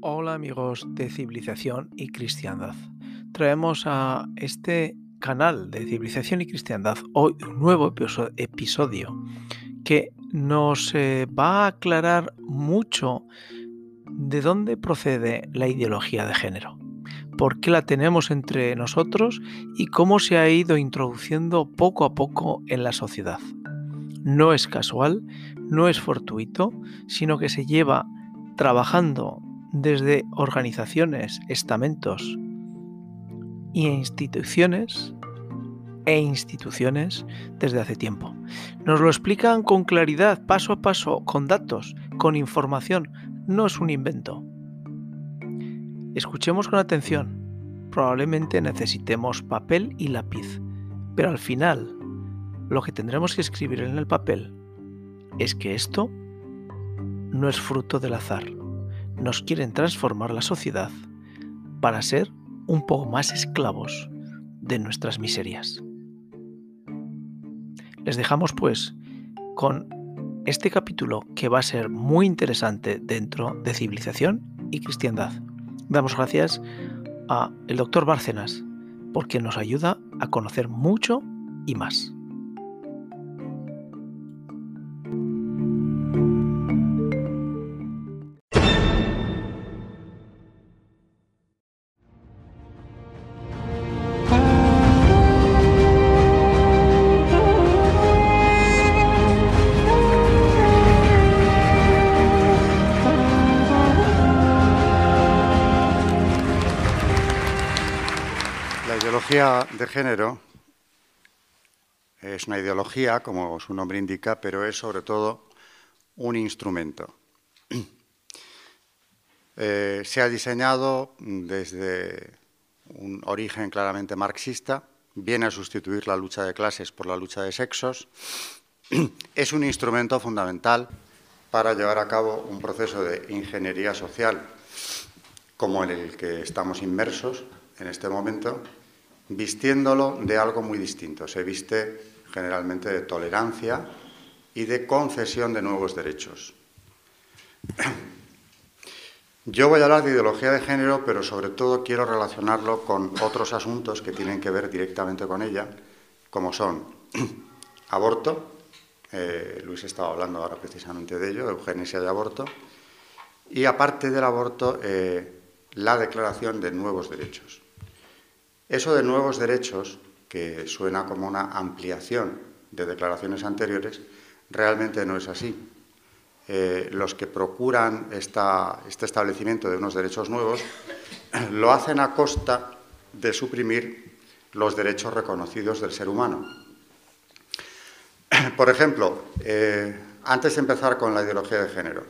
Hola amigos de Civilización y Cristiandad. Traemos a este canal de Civilización y Cristiandad hoy un nuevo episodio que nos eh, va a aclarar mucho de dónde procede la ideología de género, por qué la tenemos entre nosotros y cómo se ha ido introduciendo poco a poco en la sociedad. No es casual, no es fortuito, sino que se lleva trabajando desde organizaciones, estamentos y instituciones e instituciones desde hace tiempo. Nos lo explican con claridad, paso a paso, con datos, con información. No es un invento. Escuchemos con atención. Probablemente necesitemos papel y lápiz, pero al final lo que tendremos que escribir en el papel es que esto no es fruto del azar. Nos quieren transformar la sociedad para ser un poco más esclavos de nuestras miserias. Les dejamos pues con este capítulo que va a ser muy interesante dentro de civilización y cristiandad. Damos gracias a el doctor Bárcenas porque nos ayuda a conocer mucho y más. Género es una ideología, como su nombre indica, pero es sobre todo un instrumento. Eh, se ha diseñado desde un origen claramente marxista, viene a sustituir la lucha de clases por la lucha de sexos, es un instrumento fundamental para llevar a cabo un proceso de ingeniería social como en el que estamos inmersos en este momento, vistiéndolo de algo muy distinto. Se viste generalmente de tolerancia y de concesión de nuevos derechos. Yo voy a hablar de ideología de género, pero sobre todo quiero relacionarlo con otros asuntos que tienen que ver directamente con ella, como son aborto, eh, Luis estaba hablando ahora precisamente de ello, eugenesia y aborto, y aparte del aborto, eh, la declaración de nuevos derechos. Eso de nuevos derechos, que suena como una ampliación de declaraciones anteriores, realmente no es así. Eh, los que procuran este establecimiento de unos derechos nuevos lo hacen a costa de suprimir los derechos reconocidos del ser humano. Por ejemplo, eh, antes de empezar con la ideología de género,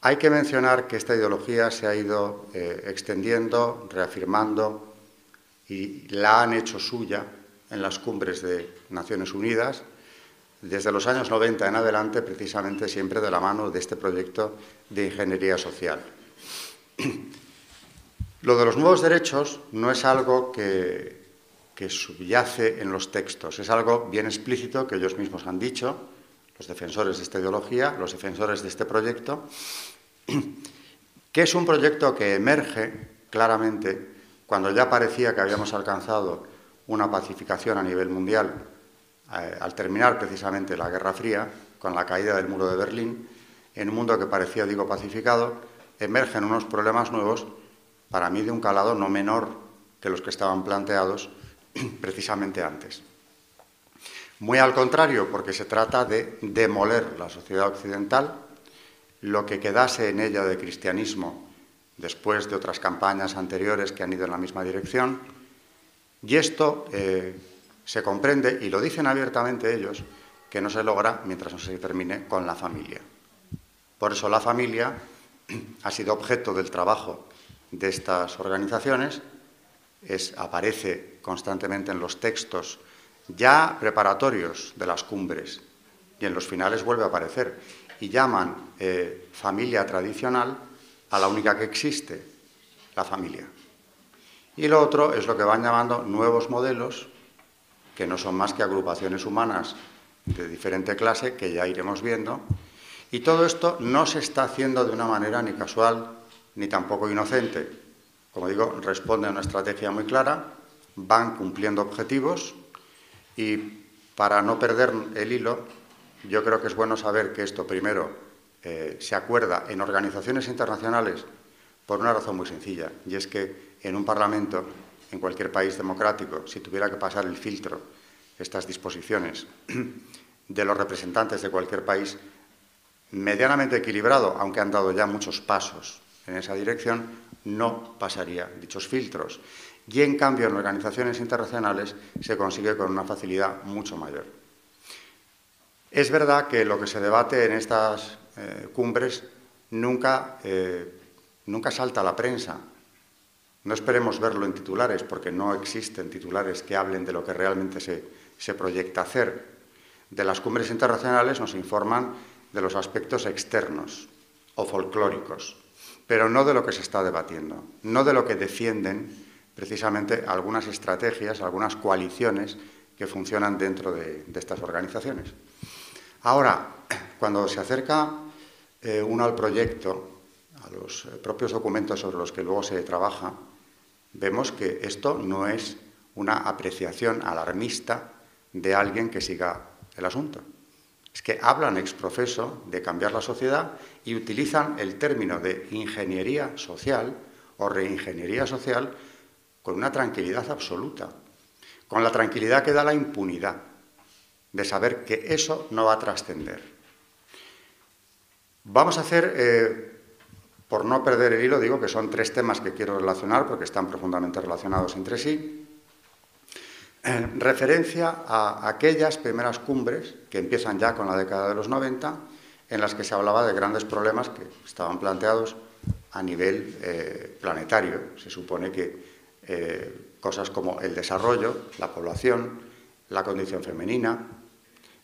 hay que mencionar que esta ideología se ha ido eh, extendiendo, reafirmando, y la han hecho suya en las cumbres de Naciones Unidas, desde los años 90 en adelante, precisamente siempre de la mano de este proyecto de ingeniería social. Lo de los nuevos derechos no es algo que, que, subyace en los textos, es algo bien explícito que ellos mismos han dicho, los defensores de esta ideología, los defensores de este proyecto, que es un proyecto que emerge claramente cuando ya parecía que habíamos alcanzado una pacificación a nivel mundial, eh, al terminar precisamente la Guerra Fría, con la caída del muro de Berlín, en un mundo que parecía, digo, pacificado, emergen unos problemas nuevos, para mí de un calado no menor que los que estaban planteados precisamente antes. Muy al contrario, porque se trata de demoler la sociedad occidental, lo que quedase en ella de cristianismo después de otras campañas anteriores que han ido en la misma dirección. Y esto eh, se comprende, y lo dicen abiertamente ellos, que no se logra mientras no se termine con la familia. Por eso la familia ha sido objeto del trabajo de estas organizaciones, es, aparece constantemente en los textos ya preparatorios de las cumbres y en los finales vuelve a aparecer, y llaman eh, familia tradicional a la única que existe, la familia. Y lo otro es lo que van llamando nuevos modelos, que no son más que agrupaciones humanas de diferente clase que ya iremos viendo. Y todo esto no se está haciendo de una manera ni casual ni tampoco inocente. Como digo, responde a una estrategia muy clara, van cumpliendo objetivos y para no perder el hilo, yo creo que es bueno saber que esto primero eh, se acuerda en organizaciones internacionales por una razón muy sencilla, y es que en un Parlamento, en cualquier país democrático, si tuviera que pasar el filtro, estas disposiciones de los representantes de cualquier país, medianamente equilibrado, aunque han dado ya muchos pasos en esa dirección, no pasaría dichos filtros. Y en cambio en organizaciones internacionales se consigue con una facilidad mucho mayor. Es verdad que lo que se debate en estas eh, cumbres nunca, eh, nunca salta a la prensa. No esperemos verlo en titulares, porque no existen titulares que hablen de lo que realmente se, se proyecta hacer. De las cumbres internacionales nos informan de los aspectos externos o folclóricos, pero no de lo que se está debatiendo, no de lo que defienden precisamente algunas estrategias, algunas coaliciones que funcionan dentro de, estas organizaciones. Ahora, cuando se acerca eh, uno al proyecto, a los eh, propios documentos sobre los que luego se trabaja, vemos que esto no es una apreciación alarmista de alguien que siga el asunto. Es que hablan ex profeso de cambiar la sociedad y utilizan el término de ingeniería social o reingeniería social con una tranquilidad absoluta, con la tranquilidad que da la impunidad de saber que eso no va a trascender. Vamos a hacer, eh, por no perder el hilo, digo que son tres temas que quiero relacionar porque están profundamente relacionados entre sí referencia a aquellas primeras cumbres que empiezan ya con la década de los 90, en las que se hablaba de grandes problemas que estaban planteados a nivel eh, planetario. Se supone que eh, cosas como el desarrollo, la población, la condición femenina,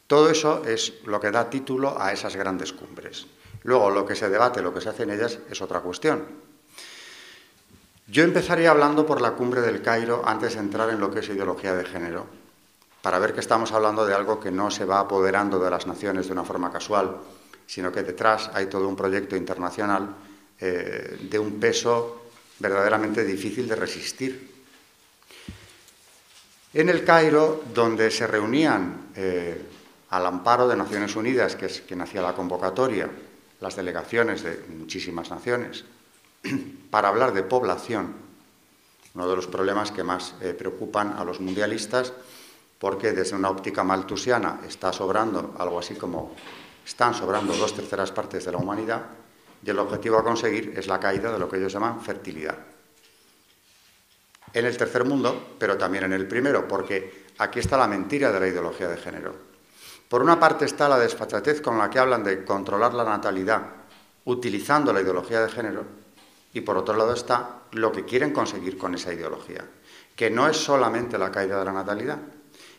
todo eso es lo que da título a esas grandes cumbres. Luego, lo que se debate, lo que se hace en ellas es otra cuestión. Yo empezaría hablando por la cumbre del Cairo antes de entrar en lo que es ideología de género, para ver que estamos hablando de algo que no se va apoderando de las naciones de una forma casual, sino que detrás hay todo un proyecto internacional eh, de un peso verdaderamente difícil de resistir. En el Cairo, donde se reunían eh, al amparo de Naciones Unidas, que es quien hacía la convocatoria, las delegaciones de muchísimas naciones, para hablar de población, uno de los problemas que más eh, preocupan a los mundialistas, porque desde una óptica maltusiana está sobrando algo así como están sobrando dos terceras partes de la humanidad y el objetivo a conseguir es la caída de lo que ellos llaman fertilidad. En el tercer mundo, pero también en el primero, porque aquí está la mentira de la ideología de género. Por una parte está la desfachatez con la que hablan de controlar la natalidad utilizando la ideología de género, y por otro lado está lo que quieren conseguir con esa ideología, que no es solamente la caída de la natalidad,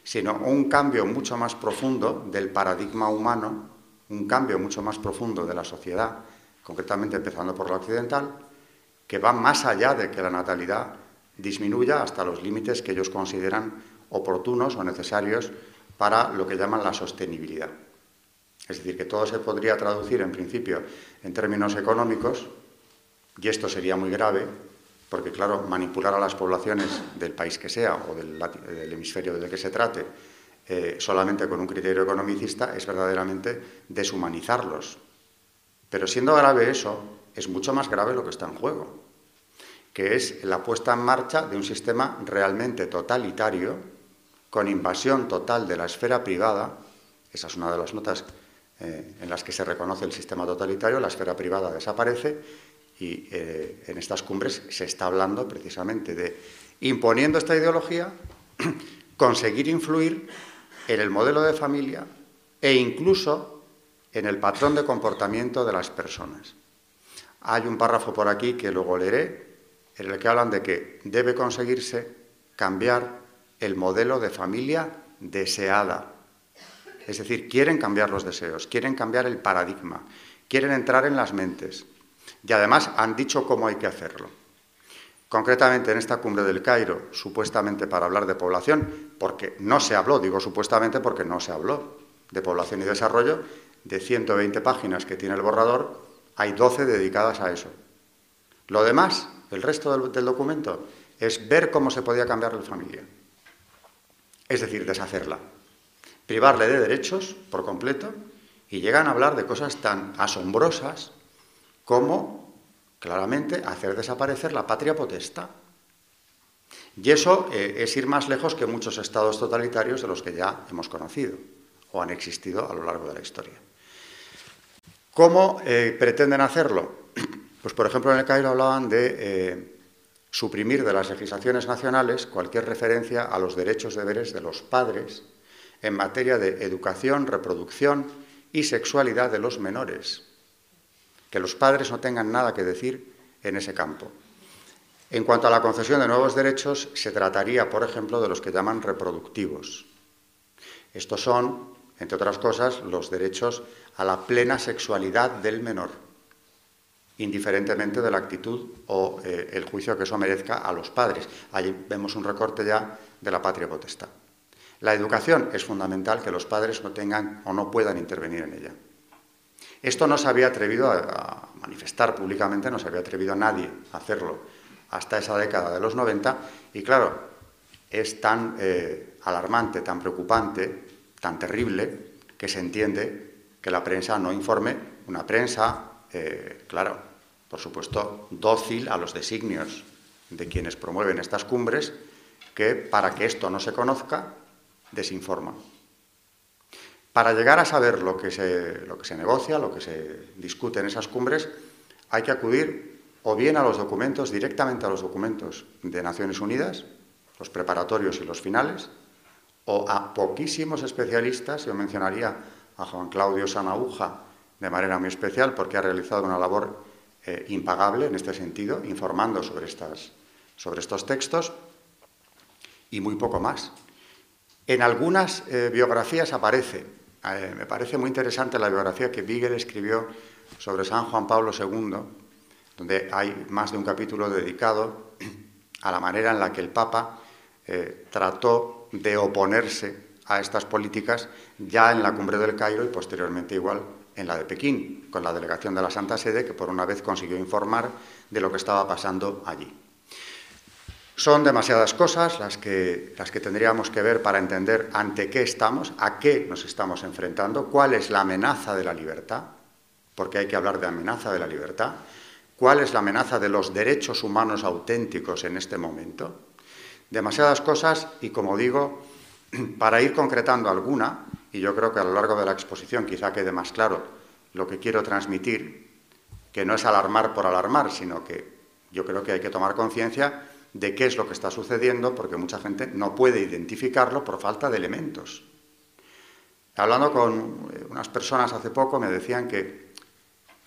sino un cambio mucho más profundo del paradigma humano, un cambio mucho más profundo de la sociedad, concretamente empezando por la occidental, que va más allá de que la natalidad disminuya hasta los límites que ellos consideran oportunos o necesarios para lo que llaman la sostenibilidad. Es decir, que todo se podría traducir en principio en términos económicos, y esto sería muy grave, porque claro, manipular a las poblaciones del país que sea o del, hemisferio del que se trate eh, solamente con un criterio economicista es verdaderamente deshumanizarlos. Pero siendo grave eso, es mucho más grave lo que está en juego, que es la puesta en marcha de un sistema realmente totalitario, con invasión total de la esfera privada, esa es una de las notas eh, en las que se reconoce el sistema totalitario, la esfera privada desaparece y eh, en estas cumbres se está hablando precisamente de, imponiendo esta ideología, conseguir influir en el modelo de familia e incluso en el patrón de comportamiento de las personas. Hay un párrafo por aquí que luego leeré, en el que hablan de que debe conseguirse cambiar el modelo de familia deseada. Es decir, quieren cambiar los deseos, quieren cambiar el paradigma, quieren entrar en las mentes, y además han dicho cómo hay que hacerlo. Concretamente en esta cumbre del Cairo, supuestamente para hablar de población, porque no se habló, digo supuestamente porque no se habló, de población y desarrollo, de 120 páginas que tiene el borrador, hay 12 dedicadas a eso. Lo demás, el resto del, documento, es ver cómo se podía cambiar la familia. Es decir, deshacerla. Privarle de derechos por completo y llegan a hablar de cosas tan asombrosas como, claramente, hacer desaparecer la patria potesta. Y eso eh, es ir más lejos que muchos estados totalitarios de los que ya hemos conocido o han existido a lo largo de la historia. ¿Cómo eh, pretenden hacerlo? Pues, por ejemplo, en el Cairo hablaban de eh, suprimir de las legislaciones nacionales cualquier referencia a los derechos deberes de los padres en materia de educación, reproducción y sexualidad de los menores. Que los padres no tengan nada que decir en ese campo. En cuanto a la concesión de nuevos derechos, se trataría, por ejemplo, de los que llaman reproductivos. Estos son entre otras cosas, los derechos a la plena sexualidad del menor, indiferentemente de la actitud o eh, el juicio que eso merezca a los padres. Allí vemos un recorte ya de la patria potestad. La educación es fundamental que los padres no tengan o no puedan intervenir en ella. Esto no se había atrevido a, manifestar públicamente, no se había atrevido a nadie a hacerlo hasta esa década de los 90 y claro, es tan eh, alarmante, tan preocupante tan terrible que se entiende que la prensa no informe, una prensa, eh, claro, por supuesto, dócil a los designios de quienes promueven estas cumbres, que para que esto no se conozca, desinforma. Para llegar a saber lo que se, lo que se negocia, lo que se discute en esas cumbres, hay que acudir o bien a los documentos, directamente a los documentos de Naciones Unidas, los preparatorios y los finales, o a poquísimos especialistas, yo mencionaría a Juan Claudio Sanauja de manera muy especial porque ha realizado una labor eh, impagable en este sentido, informando sobre, estas, sobre estos textos, y muy poco más. En algunas eh, biografías aparece, eh, me parece muy interesante la biografía que Beagle escribió sobre San Juan Pablo II, donde hay más de un capítulo dedicado a la manera en la que el Papa trató de oponerse a estas políticas ya en la cumbre del Cairo y posteriormente igual en la de Pekín, con la delegación de la Santa Sede, que por una vez consiguió informar de lo que estaba pasando allí. Son demasiadas cosas las que, las que tendríamos que ver para entender ante qué estamos, a qué nos estamos enfrentando, cuál es la amenaza de la libertad, porque hay que hablar de amenaza de la libertad, cuál es la amenaza de los derechos humanos auténticos en este momento, demasiadas cosas y, como digo, para ir concretando alguna, y yo creo que a lo largo de la exposición quizá quede más claro lo que quiero transmitir, que no es alarmar por alarmar, sino que yo creo que hay que tomar conciencia de qué es lo que está sucediendo, porque mucha gente no puede identificarlo por falta de elementos. Hablando con eh, unas personas hace poco, me decían que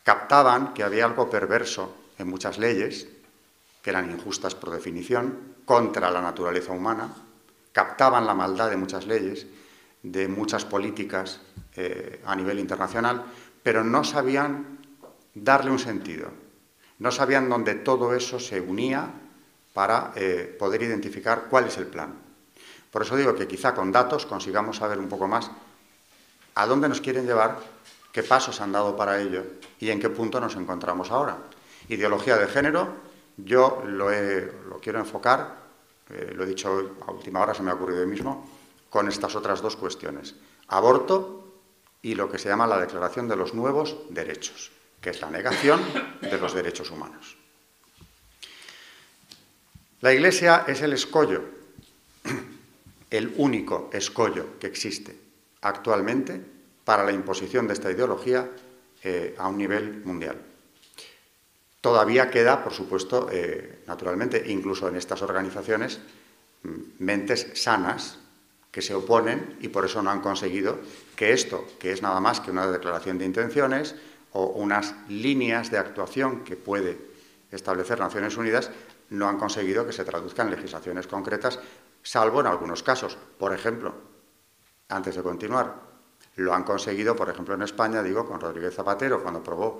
captaban que había algo perverso en muchas leyes, que eran injustas por definición, contra la naturaleza humana, captaban la maldad de muchas leyes, de muchas políticas eh, a nivel internacional, pero no sabían darle un sentido, no sabían dónde todo eso se unía para eh, poder identificar cuál es el plan. Por eso digo que quizá con datos consigamos saber un poco más a dónde nos quieren llevar, qué pasos han dado para ello y en qué punto nos encontramos ahora. Ideología de género, yo lo, quiero enfocar, eh, lo he dicho a última hora, se me ha ocurrido hoy mismo, con estas otras dos cuestiones. Aborto y lo que se llama la Declaración de los Nuevos Derechos, que es la negación de los derechos humanos. La Iglesia es el escollo, el único escollo que existe actualmente para la imposición de esta ideología eh, a un nivel mundial. Todavía queda, por supuesto, eh, naturalmente, incluso en estas organizaciones, mm, mentes sanas que se oponen y por eso no han conseguido que esto, que es nada más que una declaración de intenciones o unas líneas de actuación que puede establecer Naciones Unidas, no han conseguido que se traduzcan en legislaciones concretas, salvo en algunos casos. Por ejemplo, antes de continuar, lo han conseguido, por ejemplo, en España, digo, con Rodríguez Zapatero, cuando aprobó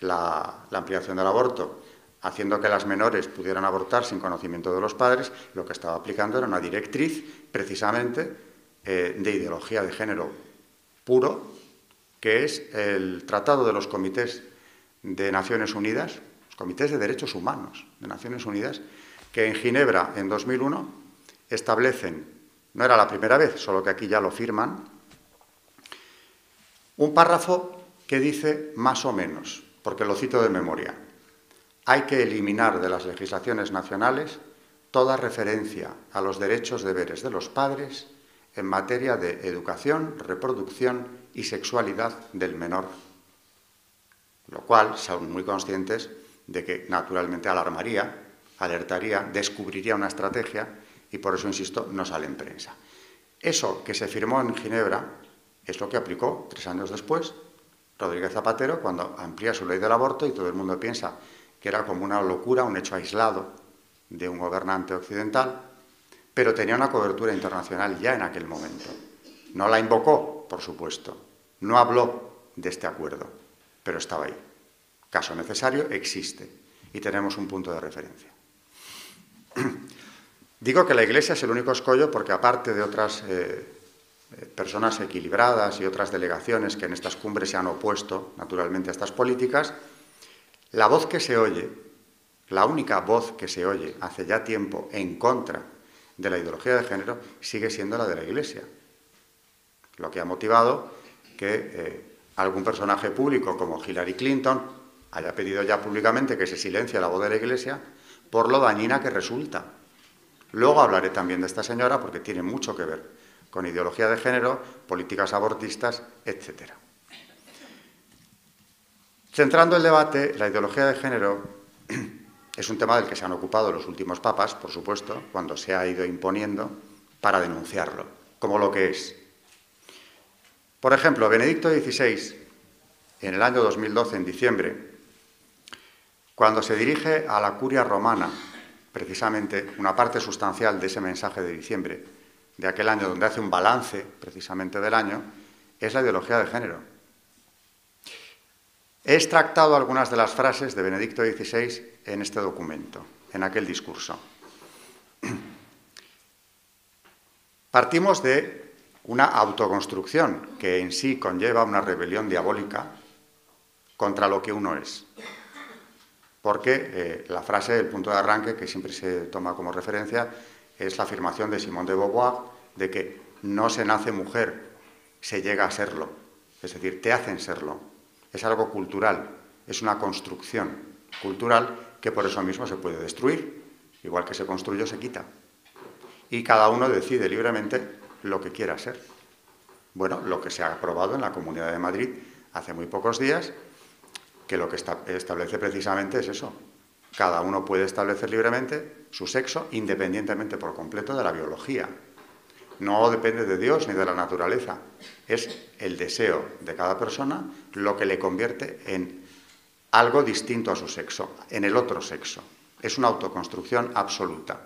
la, ampliación del aborto, haciendo que las menores pudieran abortar sin conocimiento de los padres, lo que estaba aplicando era una directriz precisamente eh, de ideología de género puro, que es el Tratado de los Comités de Naciones Unidas, los Comités de Derechos Humanos de Naciones Unidas, que en Ginebra en 2001 establecen, no era la primera vez, solo que aquí ya lo firman, un párrafo que dice más o menos, porque lo cito de memoria, hay que eliminar de las legislaciones nacionales toda referencia a los derechos deberes de los padres en materia de educación, reproducción y sexualidad del menor. Lo cual son muy conscientes de que naturalmente alarmaría, alertaría, descubriría una estrategia y por eso, insisto, no sale en prensa. Eso que se firmó en Ginebra es lo que aplicó tres años después Rodríguez Zapatero cuando amplía su ley del aborto y todo el mundo piensa que era como una locura, un hecho aislado de un gobernante occidental, pero tenía una cobertura internacional ya en aquel momento. No la invocó, por supuesto, no habló de este acuerdo, pero estaba ahí. Caso necesario, existe y tenemos un punto de referencia. Digo que la Iglesia es el único escollo porque aparte de otras eh, eh, personas equilibradas y otras delegaciones que en estas cumbres se han opuesto naturalmente a estas políticas, la voz que se oye, la única voz que se oye hace ya tiempo en contra de la ideología de género, sigue siendo la de la Iglesia. Lo que ha motivado que eh, algún personaje público como Hillary Clinton haya pedido ya públicamente que se silencie la voz de la Iglesia por lo dañina que resulta. Luego hablaré también de esta señora porque tiene mucho que ver con ideología de género, políticas abortistas, etc. Centrando el debate, la ideología de género es un tema del que se han ocupado los últimos papas, por supuesto, cuando se ha ido imponiendo para denunciarlo, como lo que es. Por ejemplo, Benedicto XVI, en el año 2012, en diciembre, cuando se dirige a la curia romana, precisamente una parte sustancial de ese mensaje de diciembre, de aquel año, donde hace un balance precisamente del año, es la ideología de género. He extractado algunas de las frases de Benedicto XVI en este documento, en aquel discurso. Partimos de una autoconstrucción que en sí conlleva una rebelión diabólica contra lo que uno es. Porque eh, la frase, el punto de arranque, que siempre se toma como referencia, es la afirmación de Simón de Beauvoir de que no se nace mujer, se llega a serlo. Es decir, te hacen serlo. Es algo cultural, es una construcción cultural que por eso mismo se puede destruir. Igual que se construye, se quita. Y cada uno decide libremente lo que quiera ser. Bueno, lo que se ha aprobado en la Comunidad de Madrid hace muy pocos días, que lo que establece precisamente es eso, cada uno puede establecer libremente su sexo independientemente por completo de la biología. No depende de Dios ni de la naturaleza. Es el deseo de cada persona lo que le convierte en algo distinto a su sexo, en el otro sexo. Es una autoconstrucción absoluta.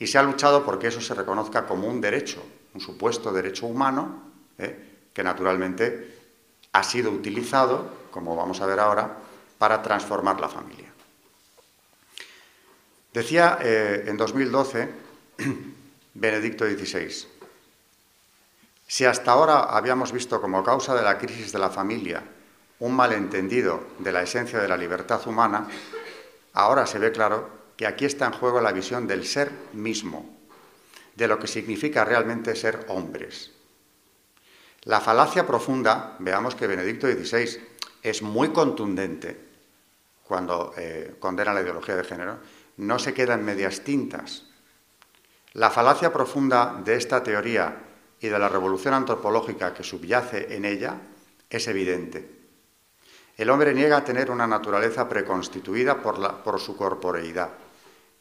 Y se ha luchado porque eso se reconozca como un derecho, un supuesto derecho humano, ¿eh? que naturalmente ha sido utilizado, como vamos a ver ahora, para transformar la familia. Decía eh, en 2012 Benedicto XVI, si hasta ahora habíamos visto como causa de la crisis de la familia un malentendido de la esencia de la libertad humana, ahora se ve claro que aquí está en juego la visión del ser mismo, de lo que significa realmente ser hombres. La falacia profunda, veamos que Benedicto XVI es muy contundente cuando eh, condena la ideología de género, no se queda en medias tintas. La falacia profunda de esta teoría y de la revolución antropológica que subyace en ella es evidente. El hombre niega tener una naturaleza preconstituida por, por su corporeidad,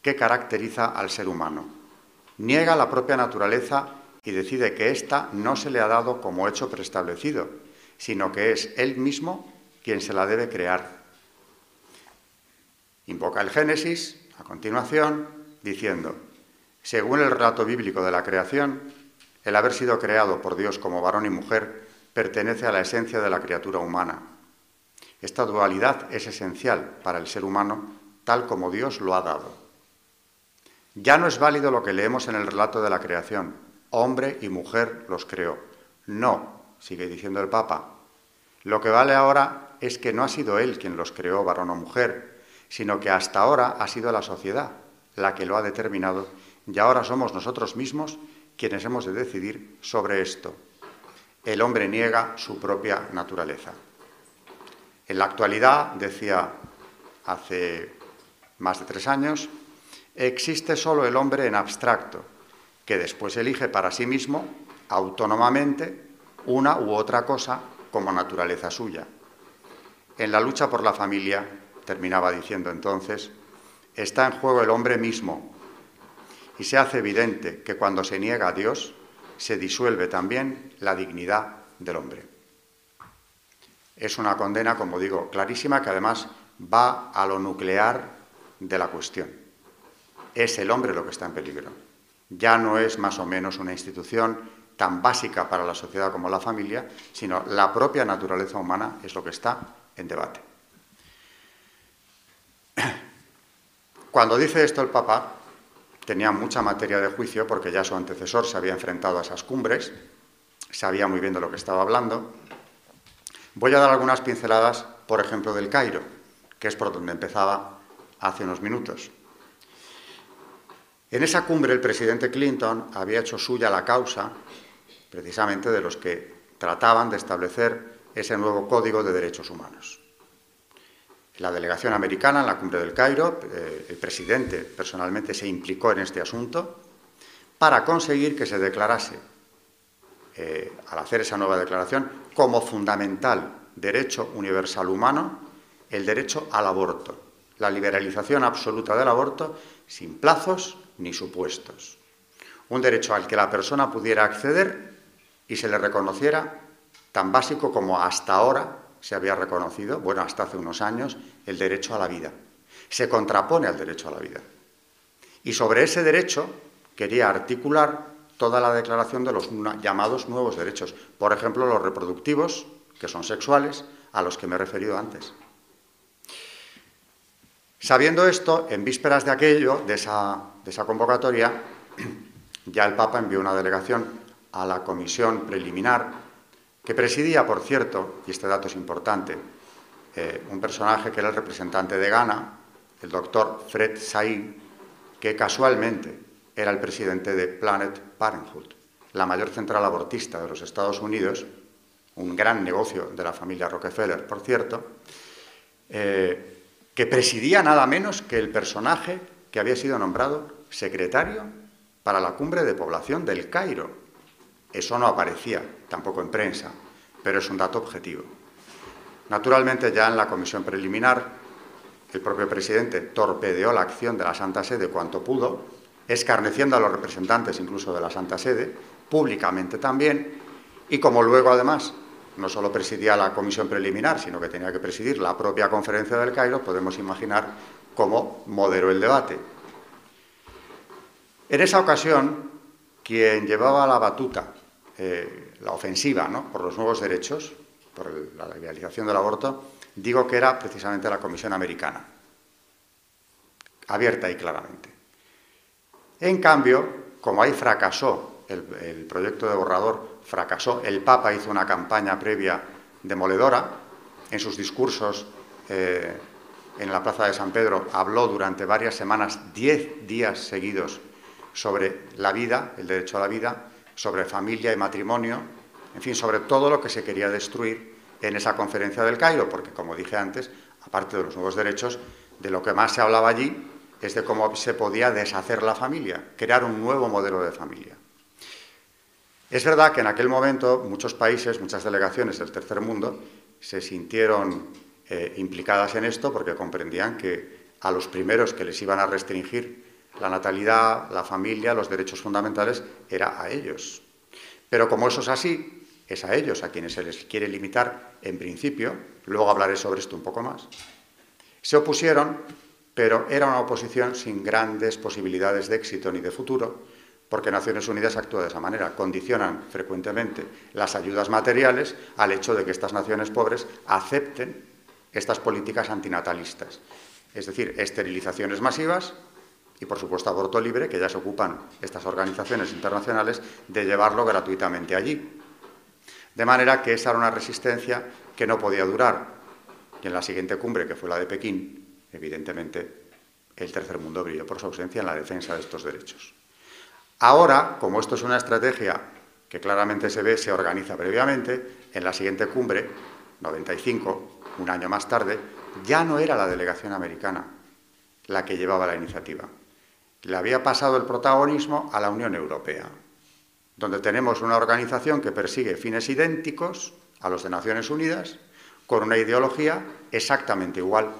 que caracteriza al ser humano. Niega la propia naturaleza y decide que ésta no se le ha dado como hecho preestablecido, sino que es él mismo quien se la debe crear. Invoca el Génesis, a continuación, diciendo, según el relato bíblico de la creación, el haber sido creado por Dios como varón y mujer pertenece a la esencia de la criatura humana. Esta dualidad es esencial para el ser humano tal como Dios lo ha dado. Ya no es válido lo que leemos en el relato de la creación, hombre y mujer los creó. No, sigue diciendo el Papa, lo que vale ahora es que no ha sido él quien los creó, varón o mujer, sino que hasta ahora ha sido la sociedad la que lo ha determinado y ahora somos nosotros mismos quienes hemos de decidir sobre esto. El hombre niega su propia naturaleza. En la actualidad, decía hace más de tres años, existe solo el hombre en abstracto, que después elige para sí mismo, autónomamente, una u otra cosa como naturaleza suya. En la lucha por la familia, terminaba diciendo entonces, está en juego el hombre mismo, y se hace evidente que cuando se niega a Dios, se disuelve también la dignidad del hombre. Es una condena, como digo, clarísima, que además va a lo nuclear de la cuestión. Es el hombre lo que está en peligro. Ya no es más o menos una institución tan básica para la sociedad como la familia, sino la propia naturaleza humana es lo que está en debate. Cuando dice esto el Papa, tenía mucha materia de juicio porque ya su antecesor se había enfrentado a esas cumbres, sabía muy bien de lo que estaba hablando. Voy a dar algunas pinceladas, por ejemplo, del Cairo, que es por donde empezaba hace unos minutos. En esa cumbre el presidente Clinton había hecho suya la causa precisamente de los que trataban de establecer ese nuevo código de derechos humanos. La delegación americana en la cumbre del Cairo, eh, el presidente personalmente se implicó en este asunto para conseguir que se declarase, eh, al hacer esa nueva declaración, como fundamental derecho universal humano el derecho al aborto, la liberalización absoluta del aborto sin plazos ni supuestos. Un derecho al que la persona pudiera acceder y se le reconociera tan básico como hasta ahora se había reconocido, bueno, hasta hace unos años, el derecho a la vida. Se contrapone al derecho a la vida. Y sobre ese derecho quería articular toda la declaración de los llamados nuevos derechos, por ejemplo, los reproductivos, que son sexuales, a los que me he referido antes. Sabiendo esto, en vísperas de aquello, de esa, de esa convocatoria, ya el Papa envió una delegación a la comisión preliminar que presidía, por cierto, y este dato es importante, eh, un personaje que era el representante de Ghana, el doctor Fred Said, que casualmente era el presidente de Planet Parenthood, la mayor central abortista de los Estados Unidos, un gran negocio de la familia Rockefeller, por cierto, eh, que presidía nada menos que el personaje que había sido nombrado secretario para la cumbre de población del Cairo, eso no aparecía tampoco en prensa, pero es un dato objetivo. Naturalmente, ya en la comisión preliminar, el propio presidente torpedeó la acción de la Santa Sede cuanto pudo, escarneciendo a los representantes incluso de la Santa Sede, públicamente también, y como luego además no solo presidía la comisión preliminar, sino que tenía que presidir la propia conferencia del Cairo, podemos imaginar cómo moderó el debate. En esa ocasión, quien llevaba la batuta, eh, la ofensiva por los nuevos derechos, por la legalización del aborto, digo que era precisamente la Comisión Americana, abierta y claramente. En cambio, como ahí fracasó el, proyecto de borrador, fracasó, el Papa hizo una campaña previa demoledora, en sus discursos eh, en la Plaza de San Pedro habló durante varias semanas, diez días seguidos, sobre la vida, el derecho a la vida, sobre familia y matrimonio, en fin, sobre todo lo que se quería destruir en esa conferencia del Cairo, porque como dije antes, aparte de los nuevos derechos, de lo que más se hablaba allí es de cómo se podía deshacer la familia, crear un nuevo modelo de familia. Es verdad que en aquel momento muchos países, muchas delegaciones del tercer mundo se sintieron eh, implicadas en esto porque comprendían que a los primeros que les iban a restringir la natalidad, la familia, los derechos fundamentales, era a ellos. Pero como eso es así, es a ellos a quienes se les quiere limitar en principio, luego hablaré sobre esto un poco más. Se opusieron, pero era una oposición sin grandes posibilidades de éxito ni de futuro, porque Naciones Unidas actúa de esa manera, condicionan frecuentemente las ayudas materiales al hecho de que estas naciones pobres acepten estas políticas antinatalistas, es decir, esterilizaciones masivas y, por supuesto, aborto libre, que ya se ocupan estas organizaciones internacionales de llevarlo gratuitamente allí. De manera que esa era una resistencia que no podía durar. Y en la siguiente cumbre, que fue la de Pekín, evidentemente el tercer mundo brilló por su ausencia en la defensa de estos derechos. Ahora, como esto es una estrategia que claramente se ve, se organiza previamente, en la siguiente cumbre, 95, un año más tarde, ya no era la delegación americana la que llevaba la iniciativa. Le había pasado el protagonismo a la Unión Europea, donde tenemos una organización que persigue fines idénticos a los de Naciones Unidas, con una ideología exactamente igual.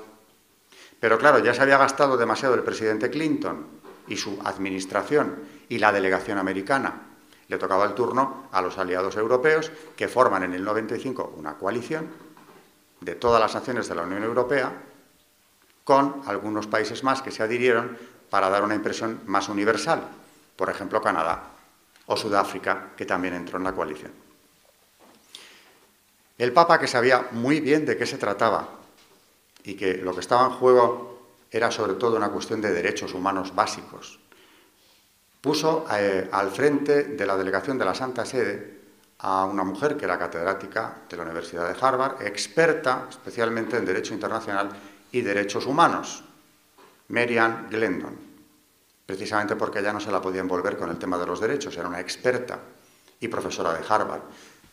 Pero claro, ya se había gastado demasiado el presidente Clinton y su administración y la delegación americana. Le tocaba el turno a los aliados europeos, que forman en el 95 una coalición de todas las naciones de la Unión Europea, con algunos países más que se adhirieron para dar una impresión más universal, por ejemplo Canadá o Sudáfrica, que también entró en la coalición. El Papa, que sabía muy bien de qué se trataba y que lo que estaba en juego era sobre todo una cuestión de derechos humanos básicos, puso eh, al frente de la delegación de la Santa Sede a una mujer que era catedrática de la Universidad de Harvard, experta especialmente en derecho internacional y derechos humanos, Marian Glendon, precisamente porque ella no se la podía envolver con el tema de los derechos, era una experta y profesora de Harvard,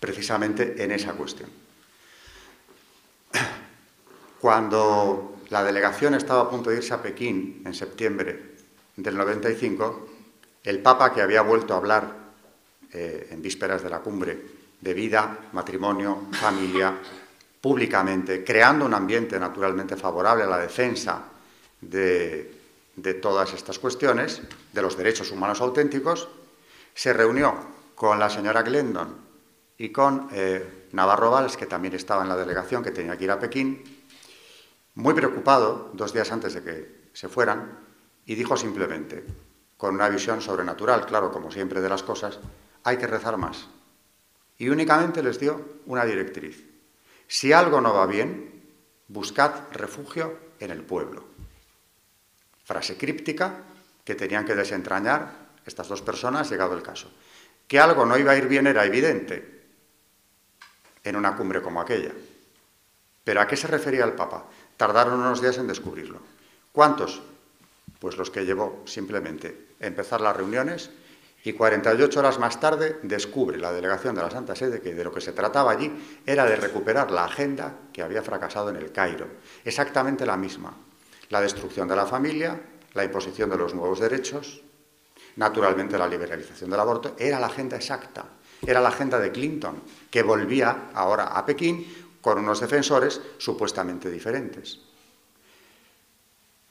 precisamente en esa cuestión. Cuando la delegación estaba a punto de irse a Pekín en septiembre del 95, el Papa, que había vuelto a hablar eh, en vísperas de la cumbre de vida, matrimonio, familia, públicamente, creando un ambiente naturalmente favorable a la defensa de, todas estas cuestiones, de los derechos humanos auténticos, se reunió con la señora Glendon y con eh, Navarro Valls, que también estaba en la delegación que tenía que ir a Pekín, muy preocupado, dos días antes de que se fueran, y dijo simplemente, con una visión sobrenatural, claro, como siempre de las cosas, hay que rezar más. Y únicamente les dio una directriz. Si algo no va bien, buscad refugio en el pueblo frase críptica que tenían que desentrañar estas dos personas llegado el caso. Que algo no iba a ir bien era evidente en una cumbre como aquella. Pero ¿a qué se refería el Papa? Tardaron unos días en descubrirlo. ¿Cuántos? Pues los que llevó simplemente empezar las reuniones y 48 horas más tarde descubre la delegación de la Santa Sede que de lo que se trataba allí era de recuperar la agenda que había fracasado en el Cairo. Exactamente la misma la destrucción de la familia, la imposición de los nuevos derechos, naturalmente la liberalización del aborto, era la agenda exacta, era la agenda de Clinton, que volvía ahora a Pekín con unos defensores supuestamente diferentes.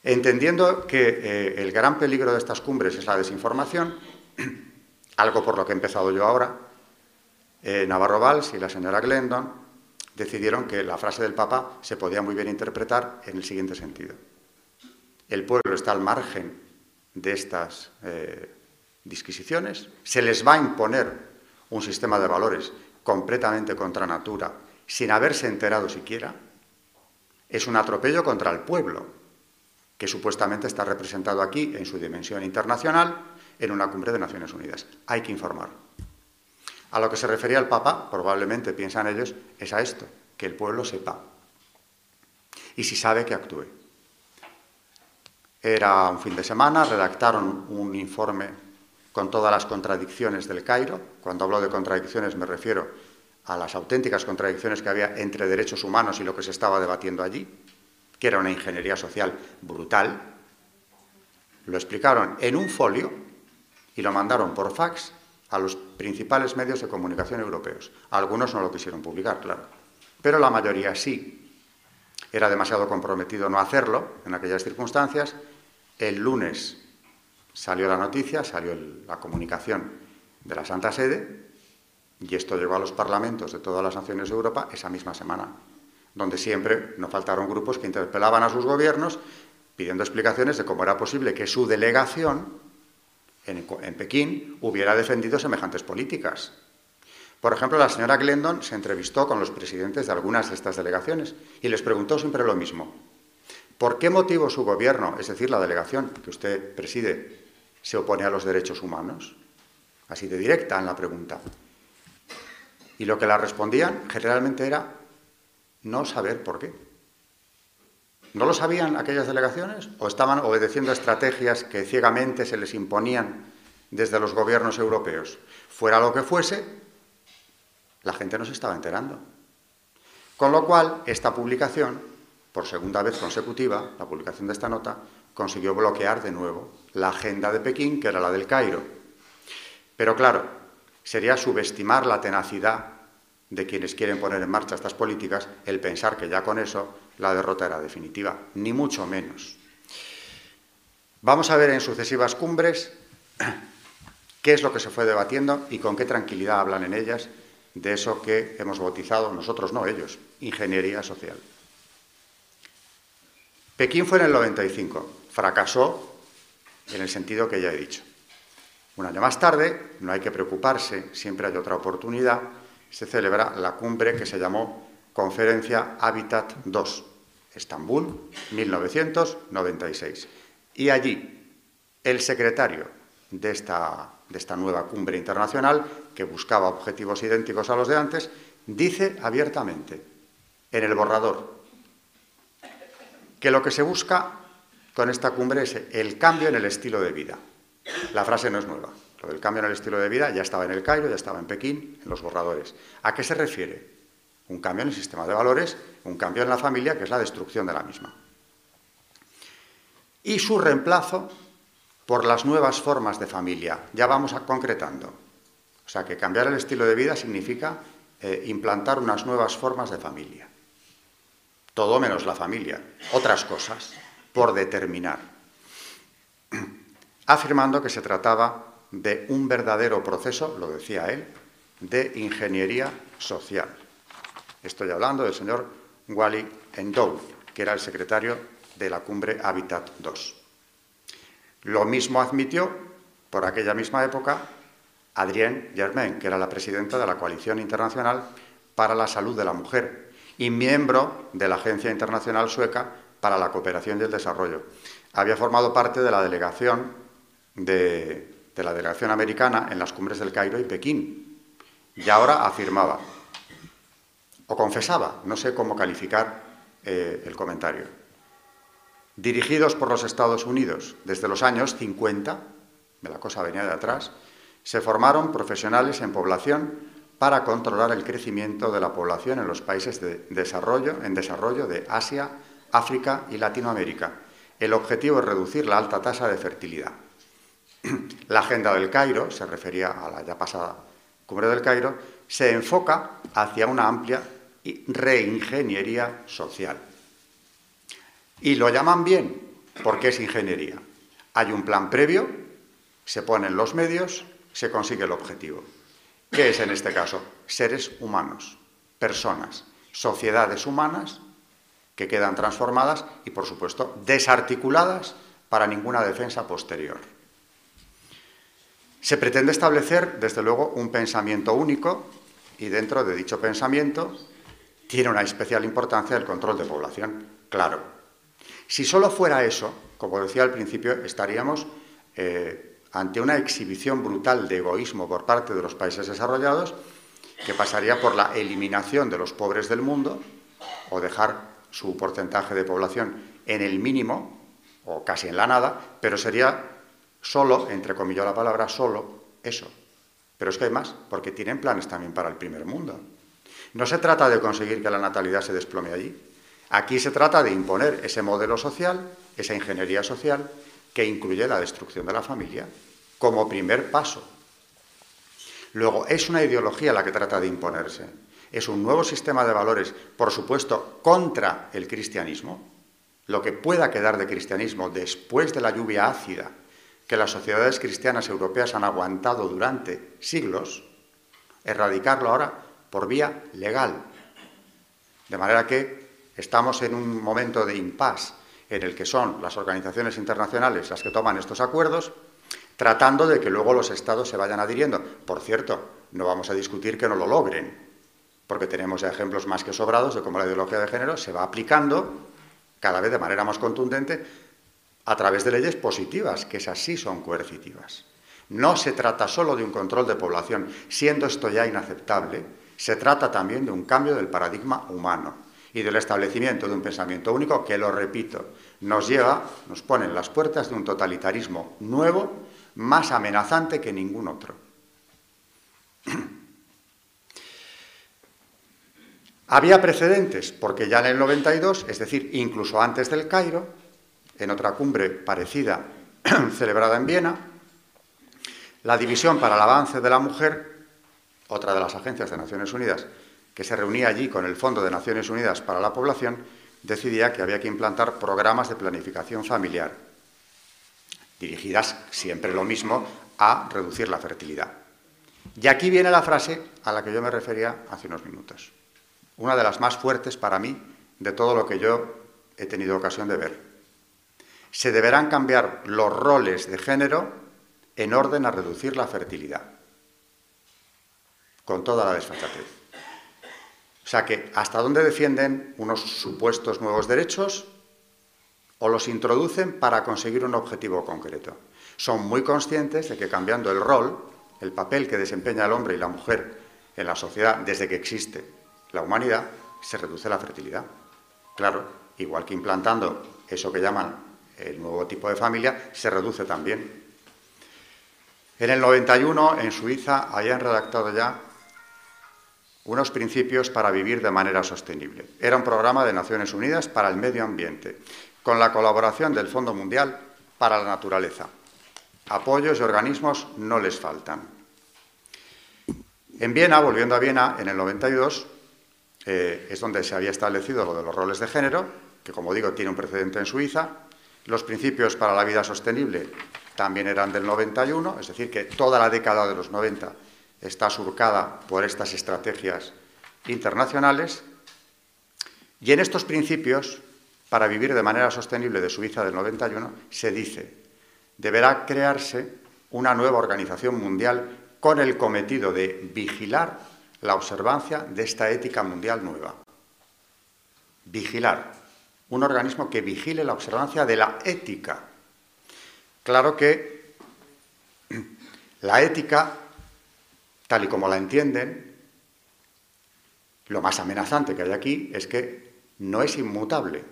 Entendiendo que eh, el gran peligro de estas cumbres es la desinformación, algo por lo que he empezado yo ahora, eh, Navarro Valls y la señora Glendon decidieron que la frase del Papa se podía muy bien interpretar en el siguiente sentido el pueblo está al margen de estas eh, disquisiciones, se les va a imponer un sistema de valores completamente contra natura, sin haberse enterado siquiera, es un atropello contra el pueblo, que supuestamente está representado aquí en su dimensión internacional en una cumbre de Naciones Unidas. Hay que informar. A lo que se refería el Papa, probablemente piensan ellos, es a esto, que el pueblo sepa. Y si sabe, que actúe. Era un fin de semana, redactaron un informe con todas las contradicciones del Cairo. Cuando hablo de contradicciones me refiero a las auténticas contradicciones que había entre derechos humanos y lo que se estaba debatiendo allí, que era una ingeniería social brutal. Lo explicaron en un folio y lo mandaron por fax a los principales medios de comunicación europeos. Algunos no lo quisieron publicar, claro, pero la mayoría sí. Era demasiado comprometido no hacerlo en aquellas circunstancias el lunes salió la noticia, salió la comunicación de la Santa Sede y esto llegó a los parlamentos de todas las naciones de Europa esa misma semana, donde siempre no faltaron grupos que interpelaban a sus gobiernos pidiendo explicaciones de cómo era posible que su delegación en, Pekín hubiera defendido semejantes políticas. Por ejemplo, la señora Glendon se entrevistó con los presidentes de algunas de estas delegaciones y les preguntó siempre lo mismo. ¿Por qué motivo su gobierno, es decir, la delegación que usted preside, se opone a los derechos humanos? Así de directa en la pregunta. Y lo que la respondían generalmente era no saber por qué. ¿No lo sabían aquellas delegaciones o estaban obedeciendo estrategias que ciegamente se les imponían desde los gobiernos europeos? Fuera lo que fuese, la gente no se estaba enterando. Con lo cual, esta publicación, por segunda vez consecutiva, la publicación de esta nota, consiguió bloquear de nuevo la agenda de Pekín, que era la del Cairo. Pero claro, sería subestimar la tenacidad de quienes quieren poner en marcha estas políticas el pensar que ya con eso la derrota era definitiva, ni mucho menos. Vamos a ver en sucesivas cumbres qué es lo que se fue debatiendo y con qué tranquilidad hablan en ellas de eso que hemos bautizado nosotros, no ellos, ingeniería social. Pekín fue en el 95, fracasó en el sentido que ya he dicho. Un año más tarde, no hay que preocuparse, siempre hay otra oportunidad, se celebra la cumbre que se llamó Conferencia Habitat II, Estambul, 1996. Y allí, el secretario de esta, de esta nueva cumbre internacional, que buscaba objetivos idénticos a los de antes, dice abiertamente en el borrador que lo que se busca con esta cumbre es el cambio en el estilo de vida. La frase no es nueva. Lo del cambio en el estilo de vida ya estaba en el Cairo, ya estaba en Pekín, en los borradores. ¿A qué se refiere? Un cambio en el sistema de valores, un cambio en la familia, que es la destrucción de la misma. Y su reemplazo por las nuevas formas de familia. Ya vamos a concretando. O sea que cambiar el estilo de vida significa eh, implantar unas nuevas formas de familia. Todo menos la familia. Otras cosas, por determinar. Afirmando que se trataba de un verdadero proceso, lo decía él, de ingeniería social. Estoy hablando del señor Wally Endow, que era el secretario de la cumbre Habitat II. Lo mismo admitió, por aquella misma época, Adrienne Germain, que era la presidenta de la Coalición Internacional para la Salud de la Mujer y miembro de la Agencia Internacional Sueca para la Cooperación y el Desarrollo. Había formado parte de la delegación de, de la delegación americana en las cumbres del Cairo y Pekín. Y ahora afirmaba, o confesaba, no sé cómo calificar eh, el comentario, dirigidos por los Estados Unidos desde los años 50, de la cosa venía de atrás, se formaron profesionales en población para controlar el crecimiento de la población en los países de desarrollo, en desarrollo de Asia, África y Latinoamérica. El objetivo es reducir la alta tasa de fertilidad. La agenda del Cairo, se refería a la ya pasada cumbre del Cairo, se enfoca hacia una amplia reingeniería social. Y lo llaman bien porque es ingeniería. Hay un plan previo, se ponen los medios, se consigue el objetivo. ¿Qué es en este caso? Seres humanos, personas, sociedades humanas que quedan transformadas y, por supuesto, desarticuladas para ninguna defensa posterior. Se pretende establecer, desde luego, un pensamiento único y dentro de dicho pensamiento tiene una especial importancia el control de población, claro. Si solo fuera eso, como decía al principio, estaríamos eh, ante una exhibición brutal de egoísmo por parte de los países desarrollados que pasaría por la eliminación de los pobres del mundo o dejar su porcentaje de población en el mínimo o casi en la nada, pero sería Solo, entre comillas la palabra, solo eso. Pero es que hay más, porque tienen planes también para el primer mundo. No se trata de conseguir que la natalidad se desplome allí. Aquí se trata de imponer ese modelo social, esa ingeniería social, que incluye la destrucción de la familia, como primer paso. Luego, es una ideología la que trata de imponerse. Es un nuevo sistema de valores, por supuesto, contra el cristianismo. Lo que pueda quedar de cristianismo después de la lluvia ácida que las sociedades cristianas europeas han aguantado durante siglos, erradicarlo ahora por vía legal. De manera que estamos en un momento de impasse en el que son las organizaciones internacionales las que toman estos acuerdos, tratando de que luego los estados se vayan adhiriendo. Por cierto, no vamos a discutir que no lo logren, porque tenemos ejemplos más que sobrados de cómo la ideología de género se va aplicando cada vez de manera más contundente a través de leyes positivas, que esas sí son coercitivas. No se trata solo de un control de población, siendo esto ya inaceptable, Se trata también de un cambio del paradigma humano y del establecimiento de un pensamiento único que, lo repito, nos lleva, nos pone en las puertas de un totalitarismo nuevo, más amenazante que ningún otro. Había precedentes, porque ya en el 92, es decir, incluso antes del Cairo, en otra cumbre parecida celebrada en Viena, la División para el Avance de la Mujer, otra de las agencias de Naciones Unidas, que se reunía allí con el Fondo de Naciones Unidas para la Población, decidía que había que implantar programas de planificación familiar, dirigidas siempre lo mismo a reducir la fertilidad. Y aquí viene la frase a la que yo me refería hace unos minutos, una de las más fuertes para mí de todo lo que yo he tenido ocasión de ver. Se deberán cambiar los roles de género en orden a reducir la fertilidad, con toda la desfachatez. O sea que, ¿hasta dónde defienden unos supuestos nuevos derechos o los introducen para conseguir un objetivo concreto? Son muy conscientes de que cambiando el rol, el papel que desempeña el hombre y la mujer en la sociedad desde que existe la humanidad, se reduce la fertilidad. Claro, igual que implantando eso que llaman el nuevo tipo de familia, se reduce también. En el 91, en Suiza, habían redactado ya unos principios para vivir de manera sostenible. Era un programa de Naciones Unidas para el medio ambiente, con la colaboración del Fondo Mundial para la Naturaleza. Apoyos y organismos no les faltan. En Viena, volviendo a Viena, en el 92, eh, es donde se había establecido lo de los roles de género, que como digo tiene un precedente en Suiza. Los principios para la vida sostenible también eran del 91, es decir, que toda la década de los 90 está surcada por estas estrategias internacionales. Y en estos principios, para vivir de manera sostenible de Suiza del 91, se dice, deberá crearse una nueva organización mundial con el cometido de vigilar la observancia de esta ética mundial nueva. Vigilar. Un organismo que vigile la observancia de la ética. Claro que la ética tal y como la entienden, lo más amenazante que hay aquí es que no es inmutable.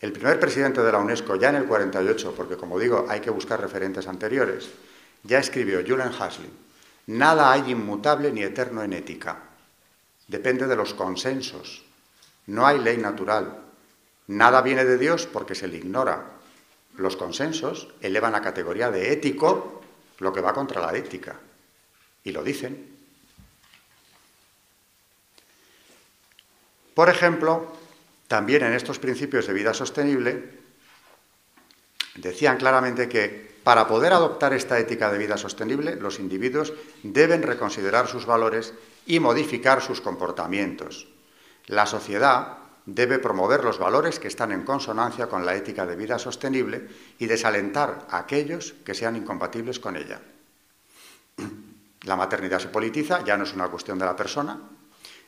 El primer presidente de la UNESCO, ya en el 48, porque como digo, hay que buscar referentes anteriores, ya escribió Julian Hasley, nada hay inmutable ni eterno en ética. Depende de los consensos. No hay ley natural. Nada viene de Dios porque se le ignora. Los consensos elevan a categoría de ético lo que va contra la ética. Y lo dicen. Por ejemplo, también en estos principios de vida sostenible, decían claramente que para poder adoptar esta ética de vida sostenible, los individuos deben reconsiderar sus valores y modificar sus comportamientos. La sociedad debe promover los valores que están en consonancia con la ética de vida sostenible y desalentar a aquellos que sean incompatibles con ella. La maternidad se politiza, ya no es una cuestión de la persona,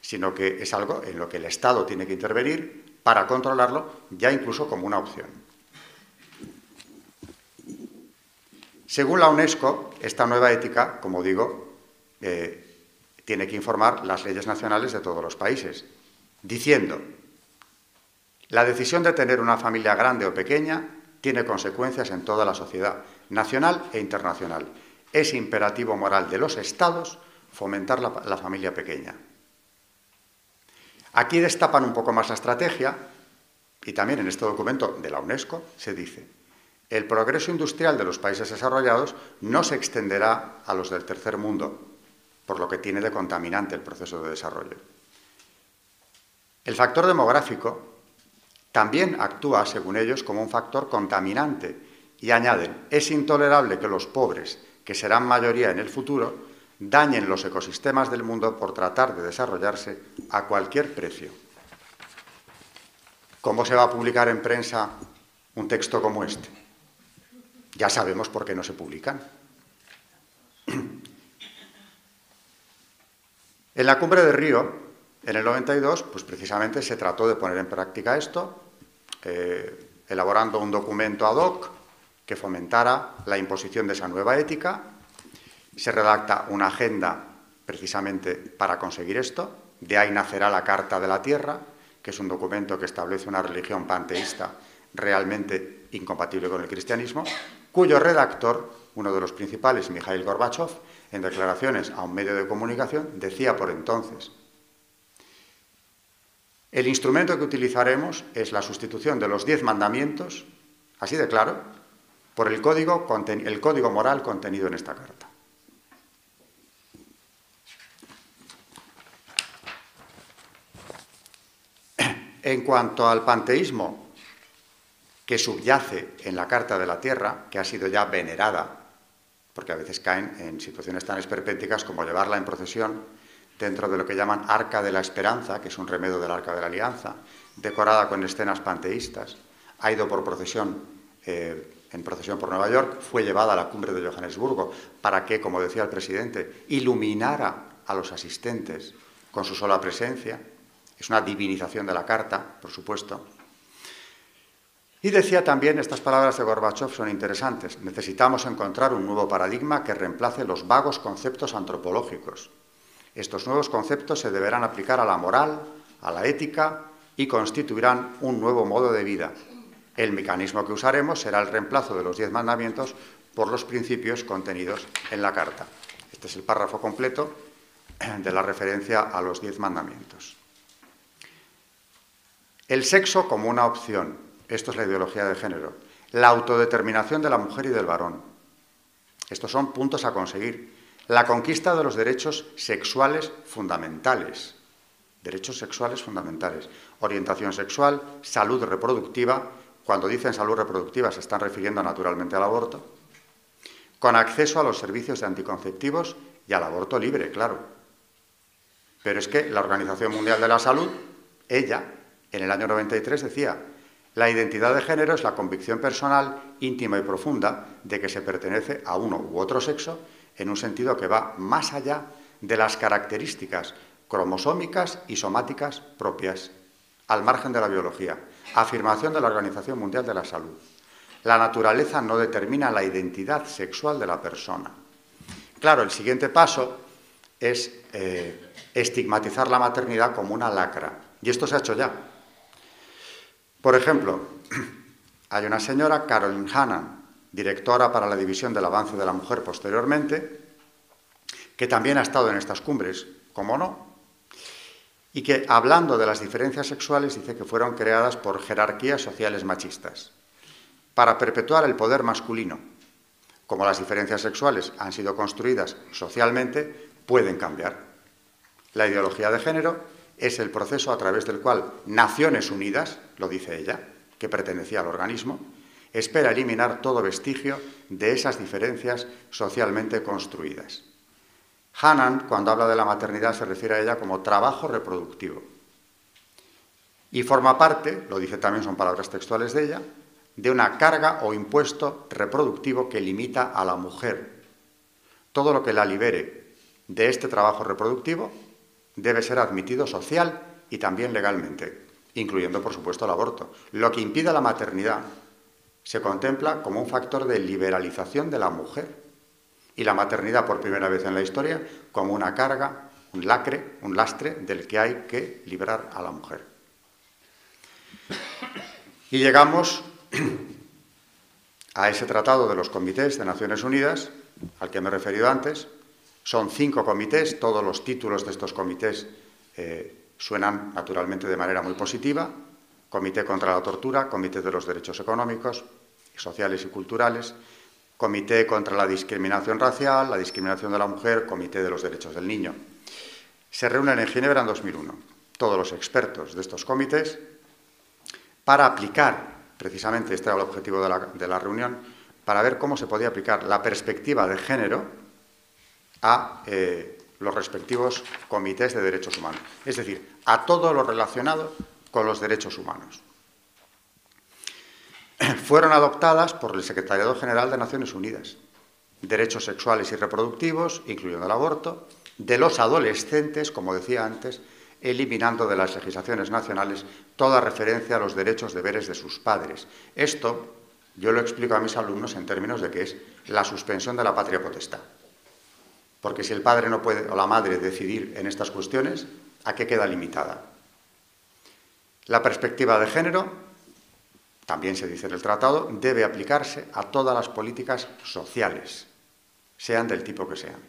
sino que es algo en lo que el Estado tiene que intervenir para controlarlo, ya incluso como una opción. Según la UNESCO, esta nueva ética, como digo, eh, tiene que informar las leyes nacionales de todos los países, diciendo, la decisión de tener una familia grande o pequeña tiene consecuencias en toda la sociedad, nacional e internacional, es imperativo moral de los estados fomentar la, familia pequeña. Aquí destapan un poco más la estrategia y también en este documento de la UNESCO se dice, el progreso industrial de los países desarrollados no se extenderá a los del tercer mundo, por lo que tiene de contaminante el proceso de desarrollo. El factor demográfico también actúa, según ellos, como un factor contaminante y añaden, es intolerable que los pobres que serán mayoría en el futuro, dañen los ecosistemas del mundo por tratar de desarrollarse a cualquier precio. ¿Cómo se va a publicar en prensa un texto como este? Ya sabemos por qué no se publican. En la cumbre de Río, en el 92, pues precisamente se trató de poner en práctica esto, eh, elaborando un documento ad hoc que fomentara la imposición de esa nueva ética. Se redacta una agenda precisamente para conseguir esto. De ahí nacerá la Carta de la Tierra, que es un documento que establece una religión panteísta realmente incompatible con el cristianismo, cuyo redactor, uno de los principales, Mikhail Gorbachev, en declaraciones a un medio de comunicación, decía por entonces, el instrumento que utilizaremos es la sustitución de los diez mandamientos, así de claro, por el código, el código moral contenido en esta carta. En cuanto al panteísmo que subyace en la Carta de la Tierra, que ha sido ya venerada, porque a veces caen en situaciones tan esperpénticas como llevarla en procesión dentro de lo que llaman Arca de la Esperanza, que es un remedio del Arca de la Alianza, decorada con escenas panteístas, ha ido por procesión, eh, en procesión por Nueva York, fue llevada a la cumbre de Johannesburgo para que, como decía el presidente, iluminara a los asistentes con su sola presencia. Es una divinización de la carta, por supuesto. Y decía también, estas palabras de Gorbachev son interesantes, necesitamos encontrar un nuevo paradigma que reemplace los vagos conceptos antropológicos estos nuevos conceptos se deberán aplicar a la moral, a la ética y constituirán un nuevo modo de vida. El mecanismo que usaremos será el reemplazo de los diez mandamientos por los principios contenidos en la Carta. Este es el párrafo completo de la referencia a los diez mandamientos. El sexo como una opción. Esto es la ideología de género. La autodeterminación de la mujer y del varón. Estos son puntos a conseguir la conquista de los derechos sexuales fundamentales. Derechos sexuales fundamentales. Orientación sexual, salud reproductiva. Cuando dicen salud reproductiva se están refiriendo naturalmente al aborto. Con acceso a los servicios de anticonceptivos y al aborto libre, claro. Pero es que la Organización Mundial de la Salud, ella, en el año 93 decía, la identidad de género es la convicción personal, íntima y profunda de que se pertenece a uno u otro sexo en un sentido que va más allá de las características cromosómicas y somáticas propias, al margen de la biología. Afirmación de la Organización Mundial de la Salud. La naturaleza no determina la identidad sexual de la persona. Claro, el siguiente paso es eh, estigmatizar la maternidad como una lacra. Y esto se ha hecho ya. Por ejemplo, hay una señora, Caroline Hannan, directora para la División del Avance de la Mujer posteriormente, que también ha estado en estas cumbres, como no, y que hablando de las diferencias sexuales dice que fueron creadas por jerarquías sociales machistas, para perpetuar el poder masculino. Como las diferencias sexuales han sido construidas socialmente, pueden cambiar. La ideología de género es el proceso a través del cual Naciones Unidas, lo dice ella, que pertenecía al organismo, espera eliminar todo vestigio de esas diferencias socialmente construidas. Hanan, cuando habla de la maternidad, se refiere a ella como trabajo reproductivo. Y forma parte, lo dice también, son palabras textuales de ella, de una carga o impuesto reproductivo que limita a la mujer. Todo lo que la libere de este trabajo reproductivo debe ser admitido social y también legalmente, incluyendo, por supuesto, el aborto. Lo que impide la maternidad se contempla como un factor de liberalización de la mujer y la maternidad por primera vez en la historia como una carga, un lacre, un lastre del que hay que liberar a la mujer. Y llegamos a ese tratado de los comités de Naciones Unidas, al que me he referido antes. Son cinco comités, todos los títulos de estos comités eh, suenan naturalmente de manera muy positiva, Comité contra la Tortura, Comité de los Derechos Económicos, Sociales y Culturales, Comité contra la Discriminación Racial, la Discriminación de la Mujer, Comité de los Derechos del Niño. Se reúnen en Ginebra en 2001 todos los expertos de estos comités para aplicar, precisamente este era el objetivo de la, reunión, para ver cómo se podía aplicar la perspectiva de género a eh, los respectivos comités de derechos humanos. Es decir, a todo lo relacionado con los derechos humanos. Fueron adoptadas por el Secretariado General de Naciones Unidas. Derechos sexuales y reproductivos, incluyendo el aborto, de los adolescentes, como decía antes, eliminando de las legislaciones nacionales toda referencia a los derechos deberes de sus padres. Esto yo lo explico a mis alumnos en términos de que es la suspensión de la patria potestad. Porque si el padre no puede o la madre decidir en estas cuestiones, ¿a qué queda limitada? La perspectiva de género, también se dice en el tratado, debe aplicarse a todas las políticas sociales, sean del tipo que sean.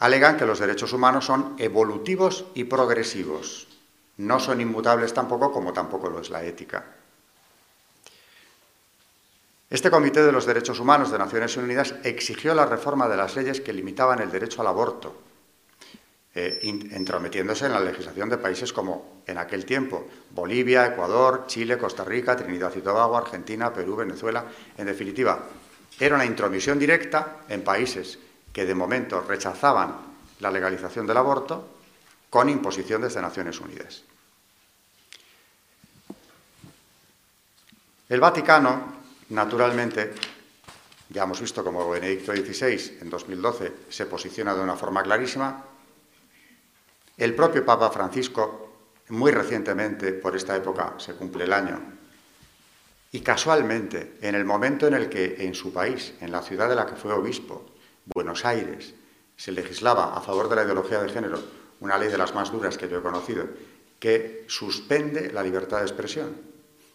Alegan que los derechos humanos son evolutivos y progresivos, no son inmutables tampoco como tampoco lo es la ética. Este Comité de los Derechos Humanos de Naciones Unidas exigió la reforma de las leyes que limitaban el derecho al aborto, eh, entrometiéndose en la legislación de países como en aquel tiempo Bolivia, Ecuador, Chile, Costa Rica, Trinidad y Tobago, Argentina, Perú, Venezuela. En definitiva, era una intromisión directa en países que de momento rechazaban la legalización del aborto con imposición desde Naciones Unidas. El Vaticano Naturalmente, ya hemos visto como Benedicto XVI en 2012 se posiciona de una forma clarísima. El propio Papa Francisco, muy recientemente, por esta época se cumple el año, y casualmente, en el momento en el que en su país, en la ciudad de la que fue obispo, Buenos Aires, se legislaba a favor de la ideología de género, una ley de las más duras que yo he conocido, que suspende la libertad de expresión,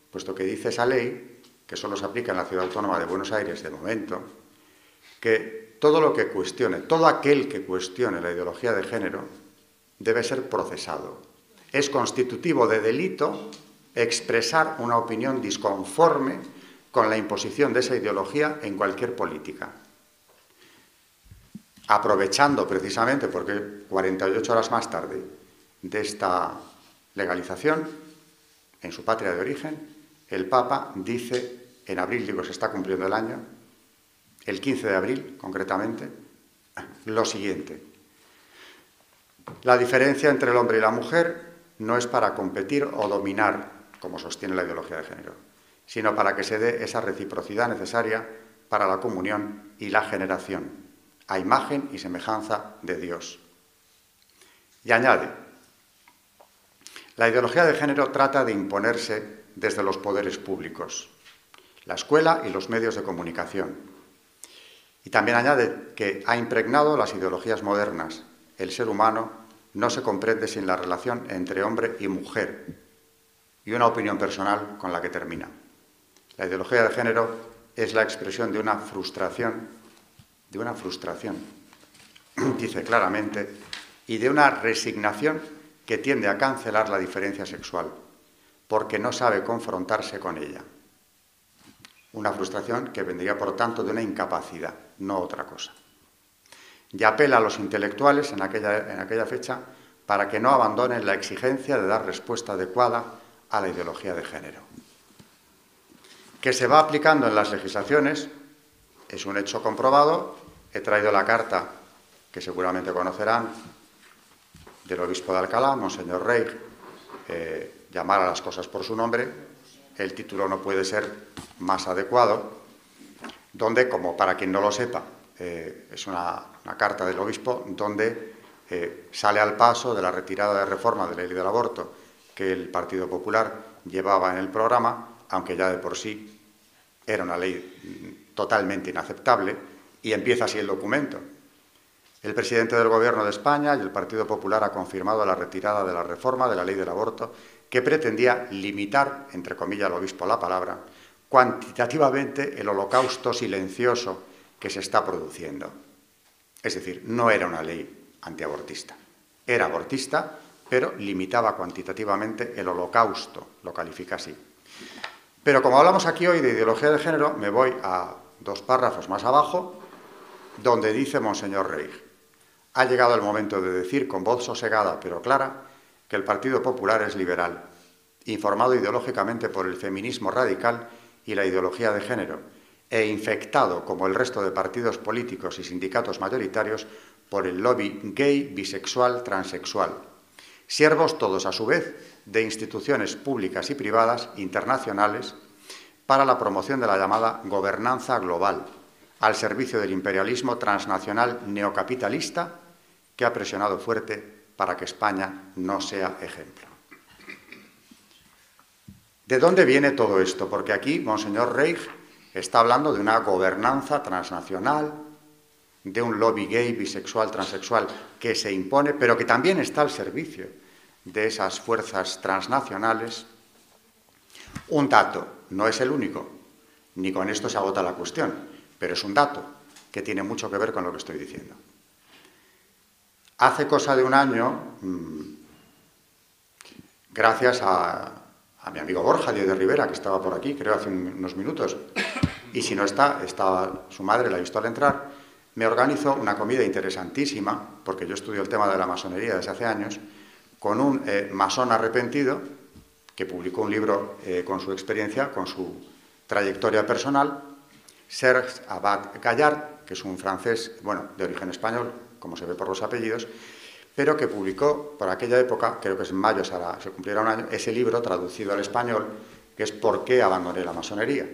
puesto que dice esa ley que solo se aplica en la ciudad autónoma de Buenos Aires de momento, que todo lo que cuestione, todo aquel que cuestione la ideología de género debe ser procesado. Es constitutivo de delito expresar una opinión disconforme con la imposición de esa ideología en cualquier política. Aprovechando precisamente, porque 48 horas más tarde de esta legalización, en su patria de origen, el Papa dice, en abril, digo, se está cumpliendo el año, el 15 de abril concretamente, lo siguiente. La diferencia entre el hombre y la mujer no es para competir o dominar, como sostiene la ideología de género, sino para que se dé esa reciprocidad necesaria para la comunión y la generación, a imagen y semejanza de Dios. Y añade, la ideología de género trata de imponerse desde los poderes públicos, la escuela y los medios de comunicación. Y también añade que ha impregnado las ideologías modernas. El ser humano no se comprende sin la relación entre hombre y mujer. Y una opinión personal con la que termina. La ideología de género es la expresión de una frustración, de una frustración, dice claramente, y de una resignación que tiende a cancelar la diferencia sexual porque no sabe confrontarse con ella. Una frustración que vendría, por tanto, de una incapacidad, no otra cosa. Y apela a los intelectuales en aquella, en aquella fecha para que no abandonen la exigencia de dar respuesta adecuada a la ideología de género. Que se va aplicando en las legislaciones es un hecho comprobado. He traído la carta que seguramente conocerán del obispo de Alcalá, Monseñor Rey, eh, llamar a las cosas por su nombre, el título no puede ser más adecuado, donde, como para quien no lo sepa, eh, es una, carta del obispo donde eh, sale al paso de la retirada de reforma de la ley del aborto que el Partido Popular llevaba en el programa, aunque ya de por sí era una ley totalmente inaceptable, y empieza así el documento. El presidente del Gobierno de España y el Partido Popular ha confirmado la retirada de la reforma de la ley del aborto que pretendía limitar, entre comillas, el obispo la palabra, cuantitativamente el holocausto silencioso que se está produciendo. Es decir, no era una ley antiabortista. Era abortista, pero limitaba cuantitativamente el holocausto, lo califica así. Pero como hablamos aquí hoy de ideología de género, me voy a dos párrafos más abajo, donde dice Monseñor Reig, ha llegado el momento de decir con voz sosegada pero clara que el Partido Popular es liberal, informado ideológicamente por el feminismo radical y la ideología de género, e infectado, como el resto de partidos políticos y sindicatos mayoritarios, por el lobby gay, bisexual, transexual. Siervos todos, a su vez, de instituciones públicas y privadas internacionales para la promoción de la llamada gobernanza global, al servicio del imperialismo transnacional neocapitalista que ha presionado fuerte para que España no sea ejemplo. ¿De dónde viene todo esto? Porque aquí Monseñor Reich está hablando de una gobernanza transnacional, de un lobby gay, bisexual, transexual que se impone, pero que también está al servicio de esas fuerzas transnacionales. Un dato, no es el único, ni con esto se agota la cuestión, pero es un dato que tiene mucho que ver con lo que estoy diciendo. Hace cosa de un año, mm, gracias a, mi amigo Borja Díaz de Rivera, que estaba por aquí, creo, hace unos minutos, y si no está, estaba su madre, la ha visto al entrar, me organizó una comida interesantísima, porque yo estudio el tema de la masonería desde hace años, con un eh, masón arrepentido que publicó un libro eh, con su experiencia, con su trayectoria personal, Serge Abad Gallard, que es un francés, bueno, de origen español, como se ve por los apellidos, pero que publicó por aquella época, creo que es en mayo, se cumpliera un año, ese libro traducido al español, que es ¿Por qué abandoné la masonería?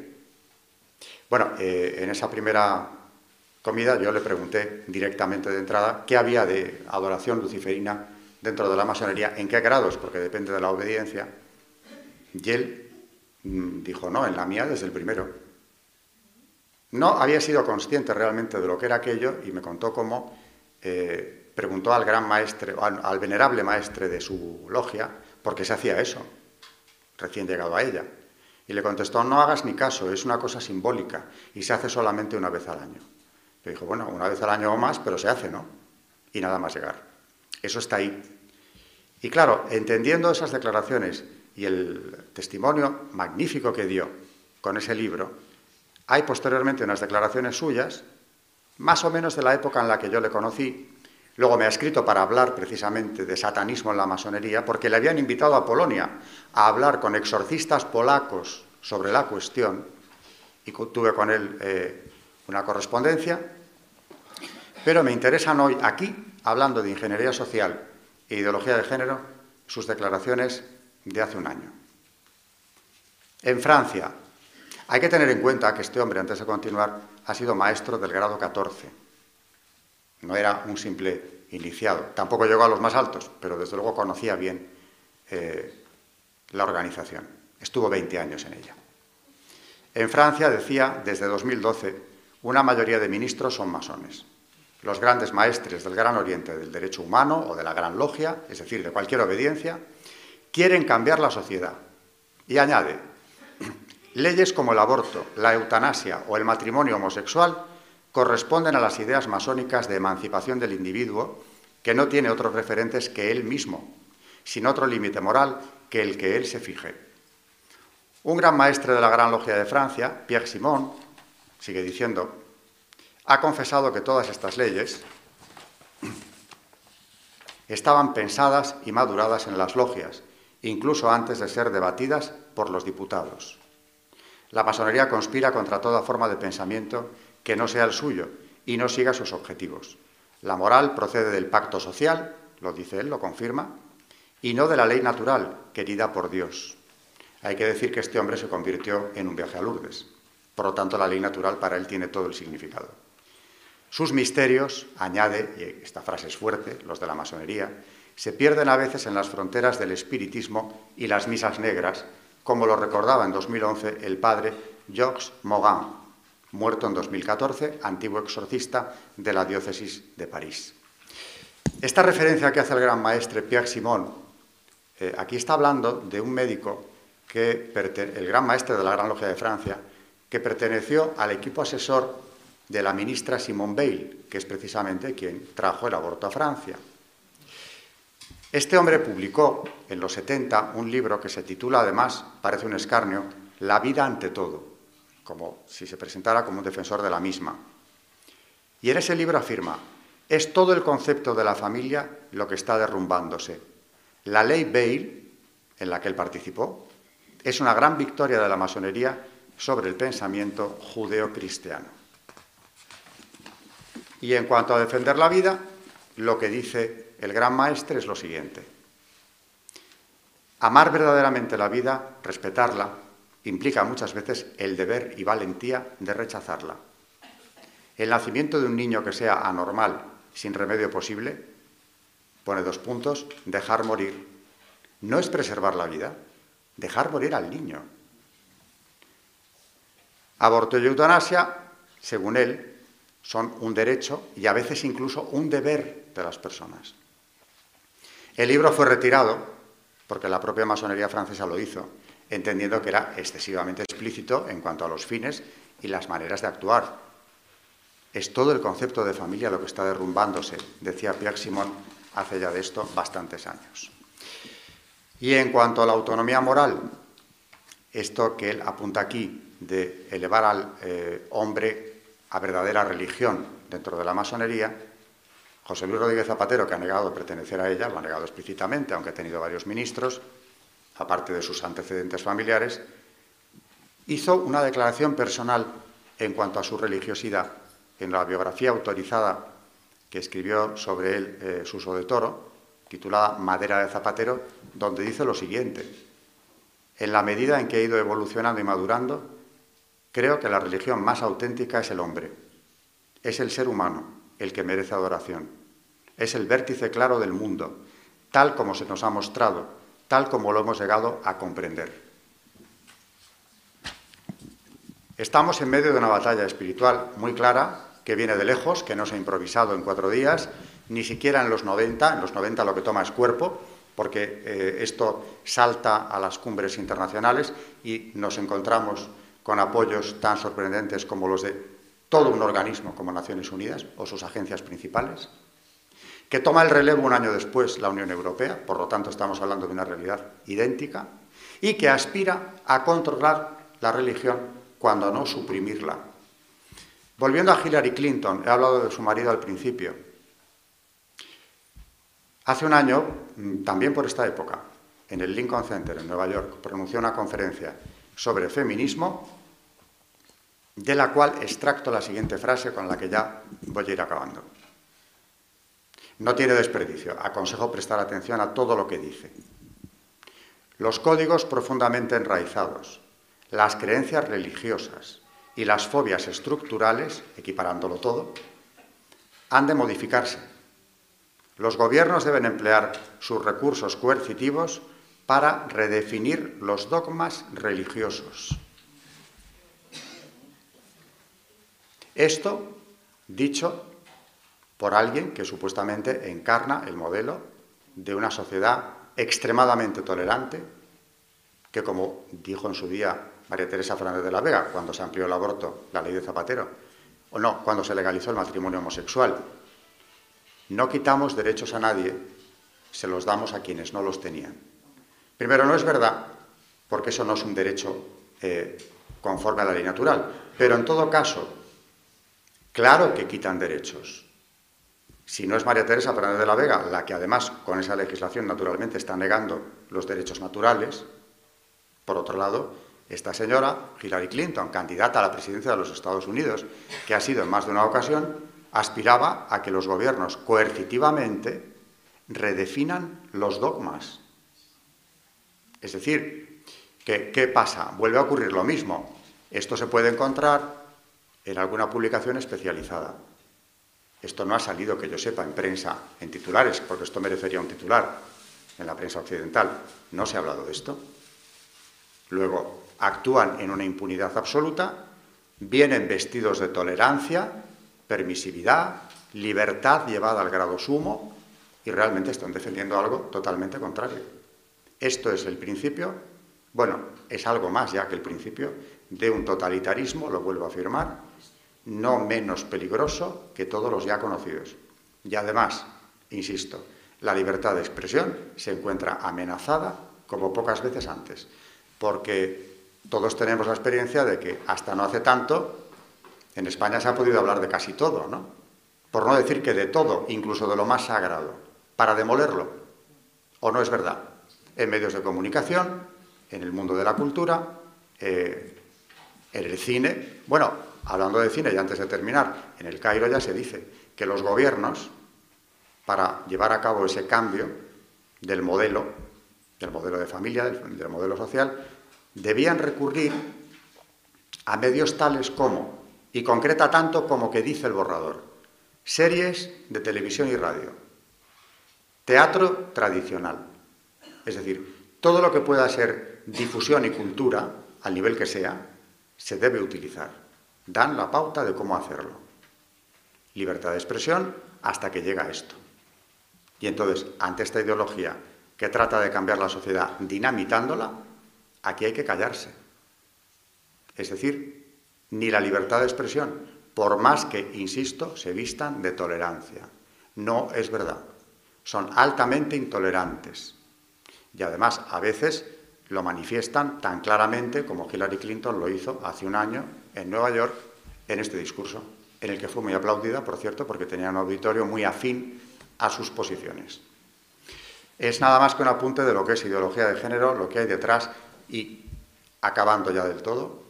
Bueno, eh, en esa primera comida yo le pregunté directamente de entrada qué había de adoración luciferina dentro de la masonería, en qué grados, porque depende de la obediencia. Y él mm, dijo, no, en la mía desde el primero. No había sido consciente realmente de lo que era aquello y me contó cómo eh, preguntó al gran maestre, al, al venerable maestre de su logia, por qué se hacía eso, recién llegado a ella. Y le contestó, no hagas ni caso, es una cosa simbólica y se hace solamente una vez al año. Le dijo, bueno, una vez al año o más, pero se hace, ¿no? Y nada más llegar. Eso está ahí. Y claro, entendiendo esas declaraciones y el testimonio magnífico que dio con ese libro, hay posteriormente unas declaraciones suyas, más o menos de la época en la que yo le conocí. Luego me ha escrito para hablar precisamente de satanismo en la masonería, porque le habían invitado a Polonia a hablar con exorcistas polacos sobre la cuestión, y tuve con él eh, una correspondencia, pero me interesan hoy aquí, hablando de ingeniería social e ideología de género, sus declaraciones de hace un año. En Francia, hay que tener en cuenta que este hombre, antes de continuar, ha sido maestro del grado 14. No era un simple iniciado. Tampoco llegó a los más altos, pero desde luego conocía bien eh, la organización. Estuvo 20 años en ella. En Francia, decía, desde 2012, una mayoría de ministros son masones. Los grandes maestres del Gran Oriente del derecho humano o de la Gran Logia, es decir, de cualquier obediencia, quieren cambiar la sociedad. Y añade, leyes como el aborto, la eutanasia o el matrimonio homosexual corresponden a las ideas masónicas de emancipación del individuo que no tiene otros referentes que él mismo, sin otro límite moral que el que él se fije. Un gran maestre de la Gran Logia de Francia, Pierre Simon, sigue diciendo, ha confesado que todas estas leyes estaban pensadas y maduradas en las logias, incluso antes de ser debatidas por los diputados. La masonería conspira contra toda forma de pensamiento que no sea el suyo y no siga sus objetivos. La moral procede del pacto social, lo dice él, lo confirma, y no de la ley natural querida por Dios. Hay que decir que este hombre se convirtió en un viaje a Lourdes. Por lo tanto, la ley natural para él tiene todo el significado. Sus misterios, añade, y esta frase es fuerte, los de la masonería, se pierden a veces en las fronteras del espiritismo y las misas negras, como lo recordaba en 2011 el padre Jacques Morin, muerto en 2014, antiguo exorcista de la diócesis de París. Esta referencia que hace el gran maestre Pierre Simon, eh, aquí está hablando de un médico que, el gran maestre de la Gran Logia de Francia, que perteneció al equipo asesor de la ministra Simone Veil, que es precisamente quien trajo el aborto a Francia. Este hombre publicó en los 70 un libro que se titula, además, parece un escarnio, La vida ante todo, como si se presentara como un defensor de la misma. Y en ese libro afirma, es todo el concepto de la familia lo que está derrumbándose. La ley Veil, en la que él participó, es una gran victoria de la masonería sobre el pensamiento judeo-cristiano. Y en cuanto a defender la vida, lo que dice el gran maestre es lo siguiente. Amar verdaderamente la vida, respetarla, implica muchas veces el deber y valentía de rechazarla. El nacimiento de un niño que sea anormal, sin remedio posible, pone dos puntos, dejar morir. No es preservar la vida, dejar morir al niño. Aborto y eutanasia, según él, son un derecho y a veces incluso un deber de las personas. El libro fue retirado porque la propia masonería francesa lo hizo, entendiendo que era excesivamente explícito en cuanto a los fines y las maneras de actuar. Es todo el concepto de familia lo que está derrumbándose, decía Pierre Simon hace ya de esto bastantes años. Y en cuanto a la autonomía moral, esto que él apunta aquí de elevar al eh, hombre a verdadera religión dentro de la masonería, José Luis Rodríguez Zapatero, que ha negado pertenecer a ella, lo ha negado explícitamente, aunque ha tenido varios ministros, aparte de sus antecedentes familiares, hizo una declaración personal en cuanto a su religiosidad en la biografía autorizada que escribió sobre él eh, Suso de Toro, titulada Madera de Zapatero, donde dice lo siguiente, en la medida en que he ido evolucionando y madurando, creo que la religión más auténtica es el hombre, es el ser humano el que merece adoración, es el vértice claro del mundo, tal como se nos ha mostrado, tal como lo hemos llegado a comprender. Estamos en medio de una batalla espiritual muy clara que viene de lejos, que no se ha improvisado en cuatro días, ni siquiera en los 90, en los 90 lo que toma es cuerpo, porque eh, esto salta a las cumbres internacionales y nos encontramos con apoyos tan sorprendentes como los de todo un organismo como Naciones Unidas o sus agencias principales, que toma el relevo un año después la Unión Europea, por lo tanto estamos hablando de una realidad idéntica, y que aspira a controlar la religión cuando no suprimirla. Volviendo a Hillary Clinton, he hablado de su marido al principio. Hace un año, mm, también por esta época, en el Lincoln Center en Nueva York, pronunció una conferencia sobre feminismo, de la cual extracto la siguiente frase con la que ya voy a ir acabando. No tiene desperdicio, aconsejo prestar atención a todo lo que dice. Los códigos profundamente enraizados, las creencias religiosas, y las fobias estructurales, equiparándolo todo, han de modificarse. Los gobiernos deben emplear sus recursos coercitivos para redefinir los dogmas religiosos. Esto dicho por alguien que supuestamente encarna el modelo de una sociedad extremadamente tolerante, que como dijo en su día María Teresa Fernández de la Vega, cuando se amplió el aborto, la ley de Zapatero, o no, cuando se legalizó el matrimonio homosexual. No quitamos derechos a nadie, se los damos a quienes no los tenían. Primero, no es verdad, porque eso no es un derecho eh, conforme a la ley natural, pero en todo caso, claro que quitan derechos. Si no es María Teresa Fernández de la Vega, la que además con esa legislación naturalmente está negando los derechos naturales, por otro lado, esta señora, Hillary Clinton, candidata a la presidencia de los Estados Unidos, que ha sido en más de una ocasión, aspiraba a que los gobiernos coercitivamente redefinan los dogmas. Es decir, ¿qué, pasa? Vuelve a ocurrir lo mismo. Esto se puede encontrar en alguna publicación especializada. Esto no ha salido, que yo sepa, en prensa, en titulares, porque esto merecería un titular en la prensa occidental. No se ha hablado de esto. Luego, actúan en una impunidad absoluta, vienen vestidos de tolerancia, permisividad, libertad llevada al grado sumo y realmente están defendiendo algo totalmente contrario. Esto es el principio, bueno, es algo más ya que el principio de un totalitarismo, lo vuelvo a afirmar, no menos peligroso que todos los ya conocidos. Y además, insisto, la libertad de expresión se encuentra amenazada como pocas veces antes, porque todos tenemos la experiencia de que hasta no hace tanto en España se ha podido hablar de casi todo, ¿no? Por no decir que de todo, incluso de lo más sagrado, para demolerlo. ¿O no es verdad? En medios de comunicación, en el mundo de la cultura, eh, en el cine. Bueno, hablando de cine y antes de terminar, en el Cairo ya se dice que los gobiernos, para llevar a cabo ese cambio del modelo, del modelo de familia, del modelo social, debían recurrir a medios tales como, y concreta tanto como que dice el borrador, series de televisión y radio, teatro tradicional, es decir, todo lo que pueda ser difusión y cultura, al nivel que sea, se debe utilizar. Dan la pauta de cómo hacerlo. libertad de expresión hasta que llega esto. Y entonces, ante esta ideología que trata de cambiar la sociedad dinamitándola, aquí hay que callarse. Es decir, ni la libertad de expresión, por más que, insisto, se vistan de tolerancia. No es verdad. Son altamente intolerantes. Y además, a veces lo manifiestan tan claramente como Hillary Clinton lo hizo hace un año en Nueva York en este discurso, en el que fue muy aplaudida, por cierto, porque tenía un auditorio muy afín a sus posiciones. Es nada más que un apunte de lo que es ideología de género, lo que hay detrás y, acabando ya del todo,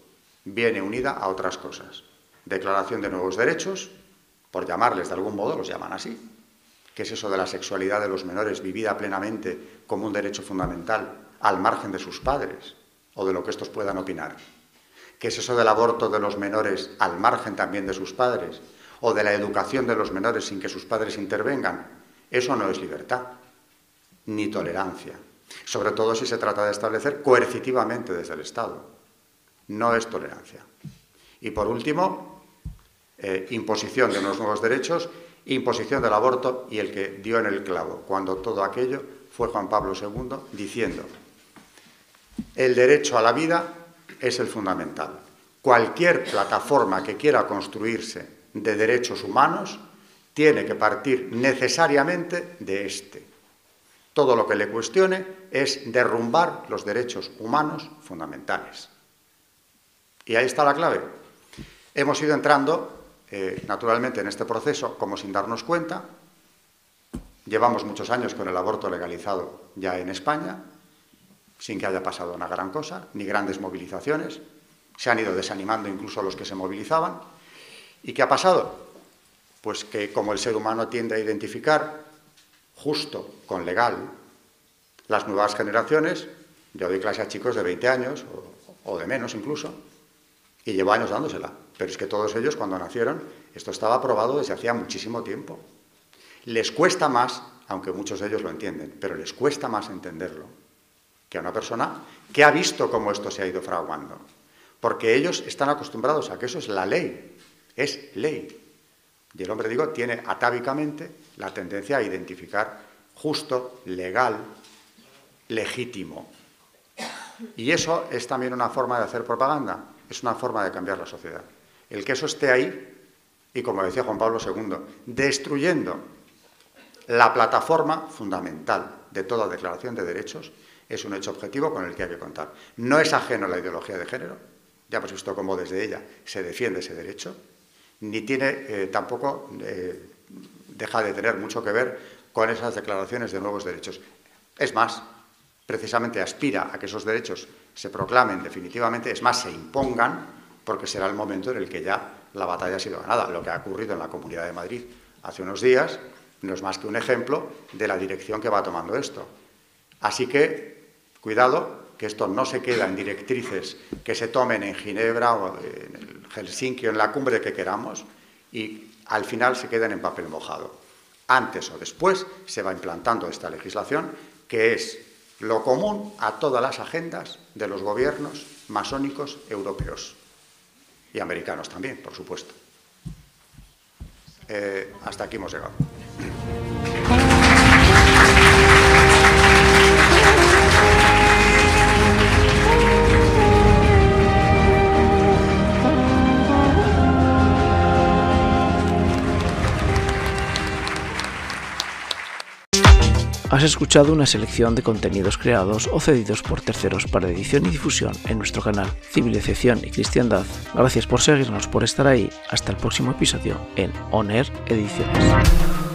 viene unida a otras cosas. Declaración de nuevos derechos, por llamarles de algún modo, los llaman así. ¿Qué es eso de la sexualidad de los menores vivida plenamente como un derecho fundamental, al margen de sus padres o de lo que estos puedan opinar? ¿Qué es eso del aborto de los menores al margen también de sus padres? ¿O de la educación de los menores sin que sus padres intervengan? Eso no es libertad, ni tolerancia. Sobre todo si se trata de establecer coercitivamente desde el Estado. No es tolerancia. Y por último, eh, imposición de unos nuevos derechos, imposición del aborto y el que dio en el clavo, cuando todo aquello fue Juan Pablo II diciendo, el derecho a la vida es el fundamental. Cualquier plataforma que quiera construirse de derechos humanos tiene que partir necesariamente de este. Todo lo que le cuestione es derrumbar los derechos humanos fundamentales. Y ahí está la clave. Hemos ido entrando, eh, naturalmente, en este proceso como sin darnos cuenta. Llevamos muchos años con el aborto legalizado ya en España sin que haya pasado una gran cosa, ni grandes movilizaciones. Se han ido desanimando incluso los que se movilizaban. ¿Y qué ha pasado? Pues que como el ser humano tiende a identificar justo con legal las nuevas generaciones, yo doy clase a chicos de 20 años o, de menos incluso, y llevo años dándosela. Pero es que todos ellos cuando nacieron, esto estaba aprobado desde hacía muchísimo tiempo. Les cuesta más, aunque muchos de ellos lo entienden, pero les cuesta más entenderlo que a una persona que ha visto cómo esto se ha ido fraguando. Porque ellos están acostumbrados a que eso es la ley, es ley. Y el hombre, digo, tiene atávicamente la tendencia a identificar justo, legal, legítimo. Y eso es también una forma de hacer propaganda, es una forma de cambiar la sociedad. El que eso esté ahí, y como decía Juan Pablo II, destruyendo la plataforma fundamental de toda declaración de derechos, es un hecho objetivo con el que hay que contar. No es ajeno a la ideología de género, ya hemos visto cómo desde ella se defiende ese derecho, ni tiene eh, tampoco, eh, deja de tener mucho que ver con esas declaraciones de nuevos derechos. Es más, precisamente aspira a que esos derechos se proclamen definitivamente, es más, se impongan, porque será el momento en el que ya la batalla ha sido ganada. Lo que ha ocurrido en la Comunidad de Madrid hace unos días no es más que un ejemplo de la dirección que va tomando esto. Así que Cuidado, que esto no se queda en directrices que se tomen en Ginebra o en Helsinki o en la cumbre que queramos y al final se queden en papel mojado. Antes o después se va implantando esta legislación que es lo común a todas las agendas de los gobiernos masónicos europeos y americanos también, por supuesto. Eh, hasta aquí hemos llegado. Has escuchado una selección de contenidos creados o cedidos por terceros para edición y difusión en nuestro canal Civilización y Cristiandad. Gracias por seguirnos, por estar ahí. Hasta el próximo episodio en On Ediciones.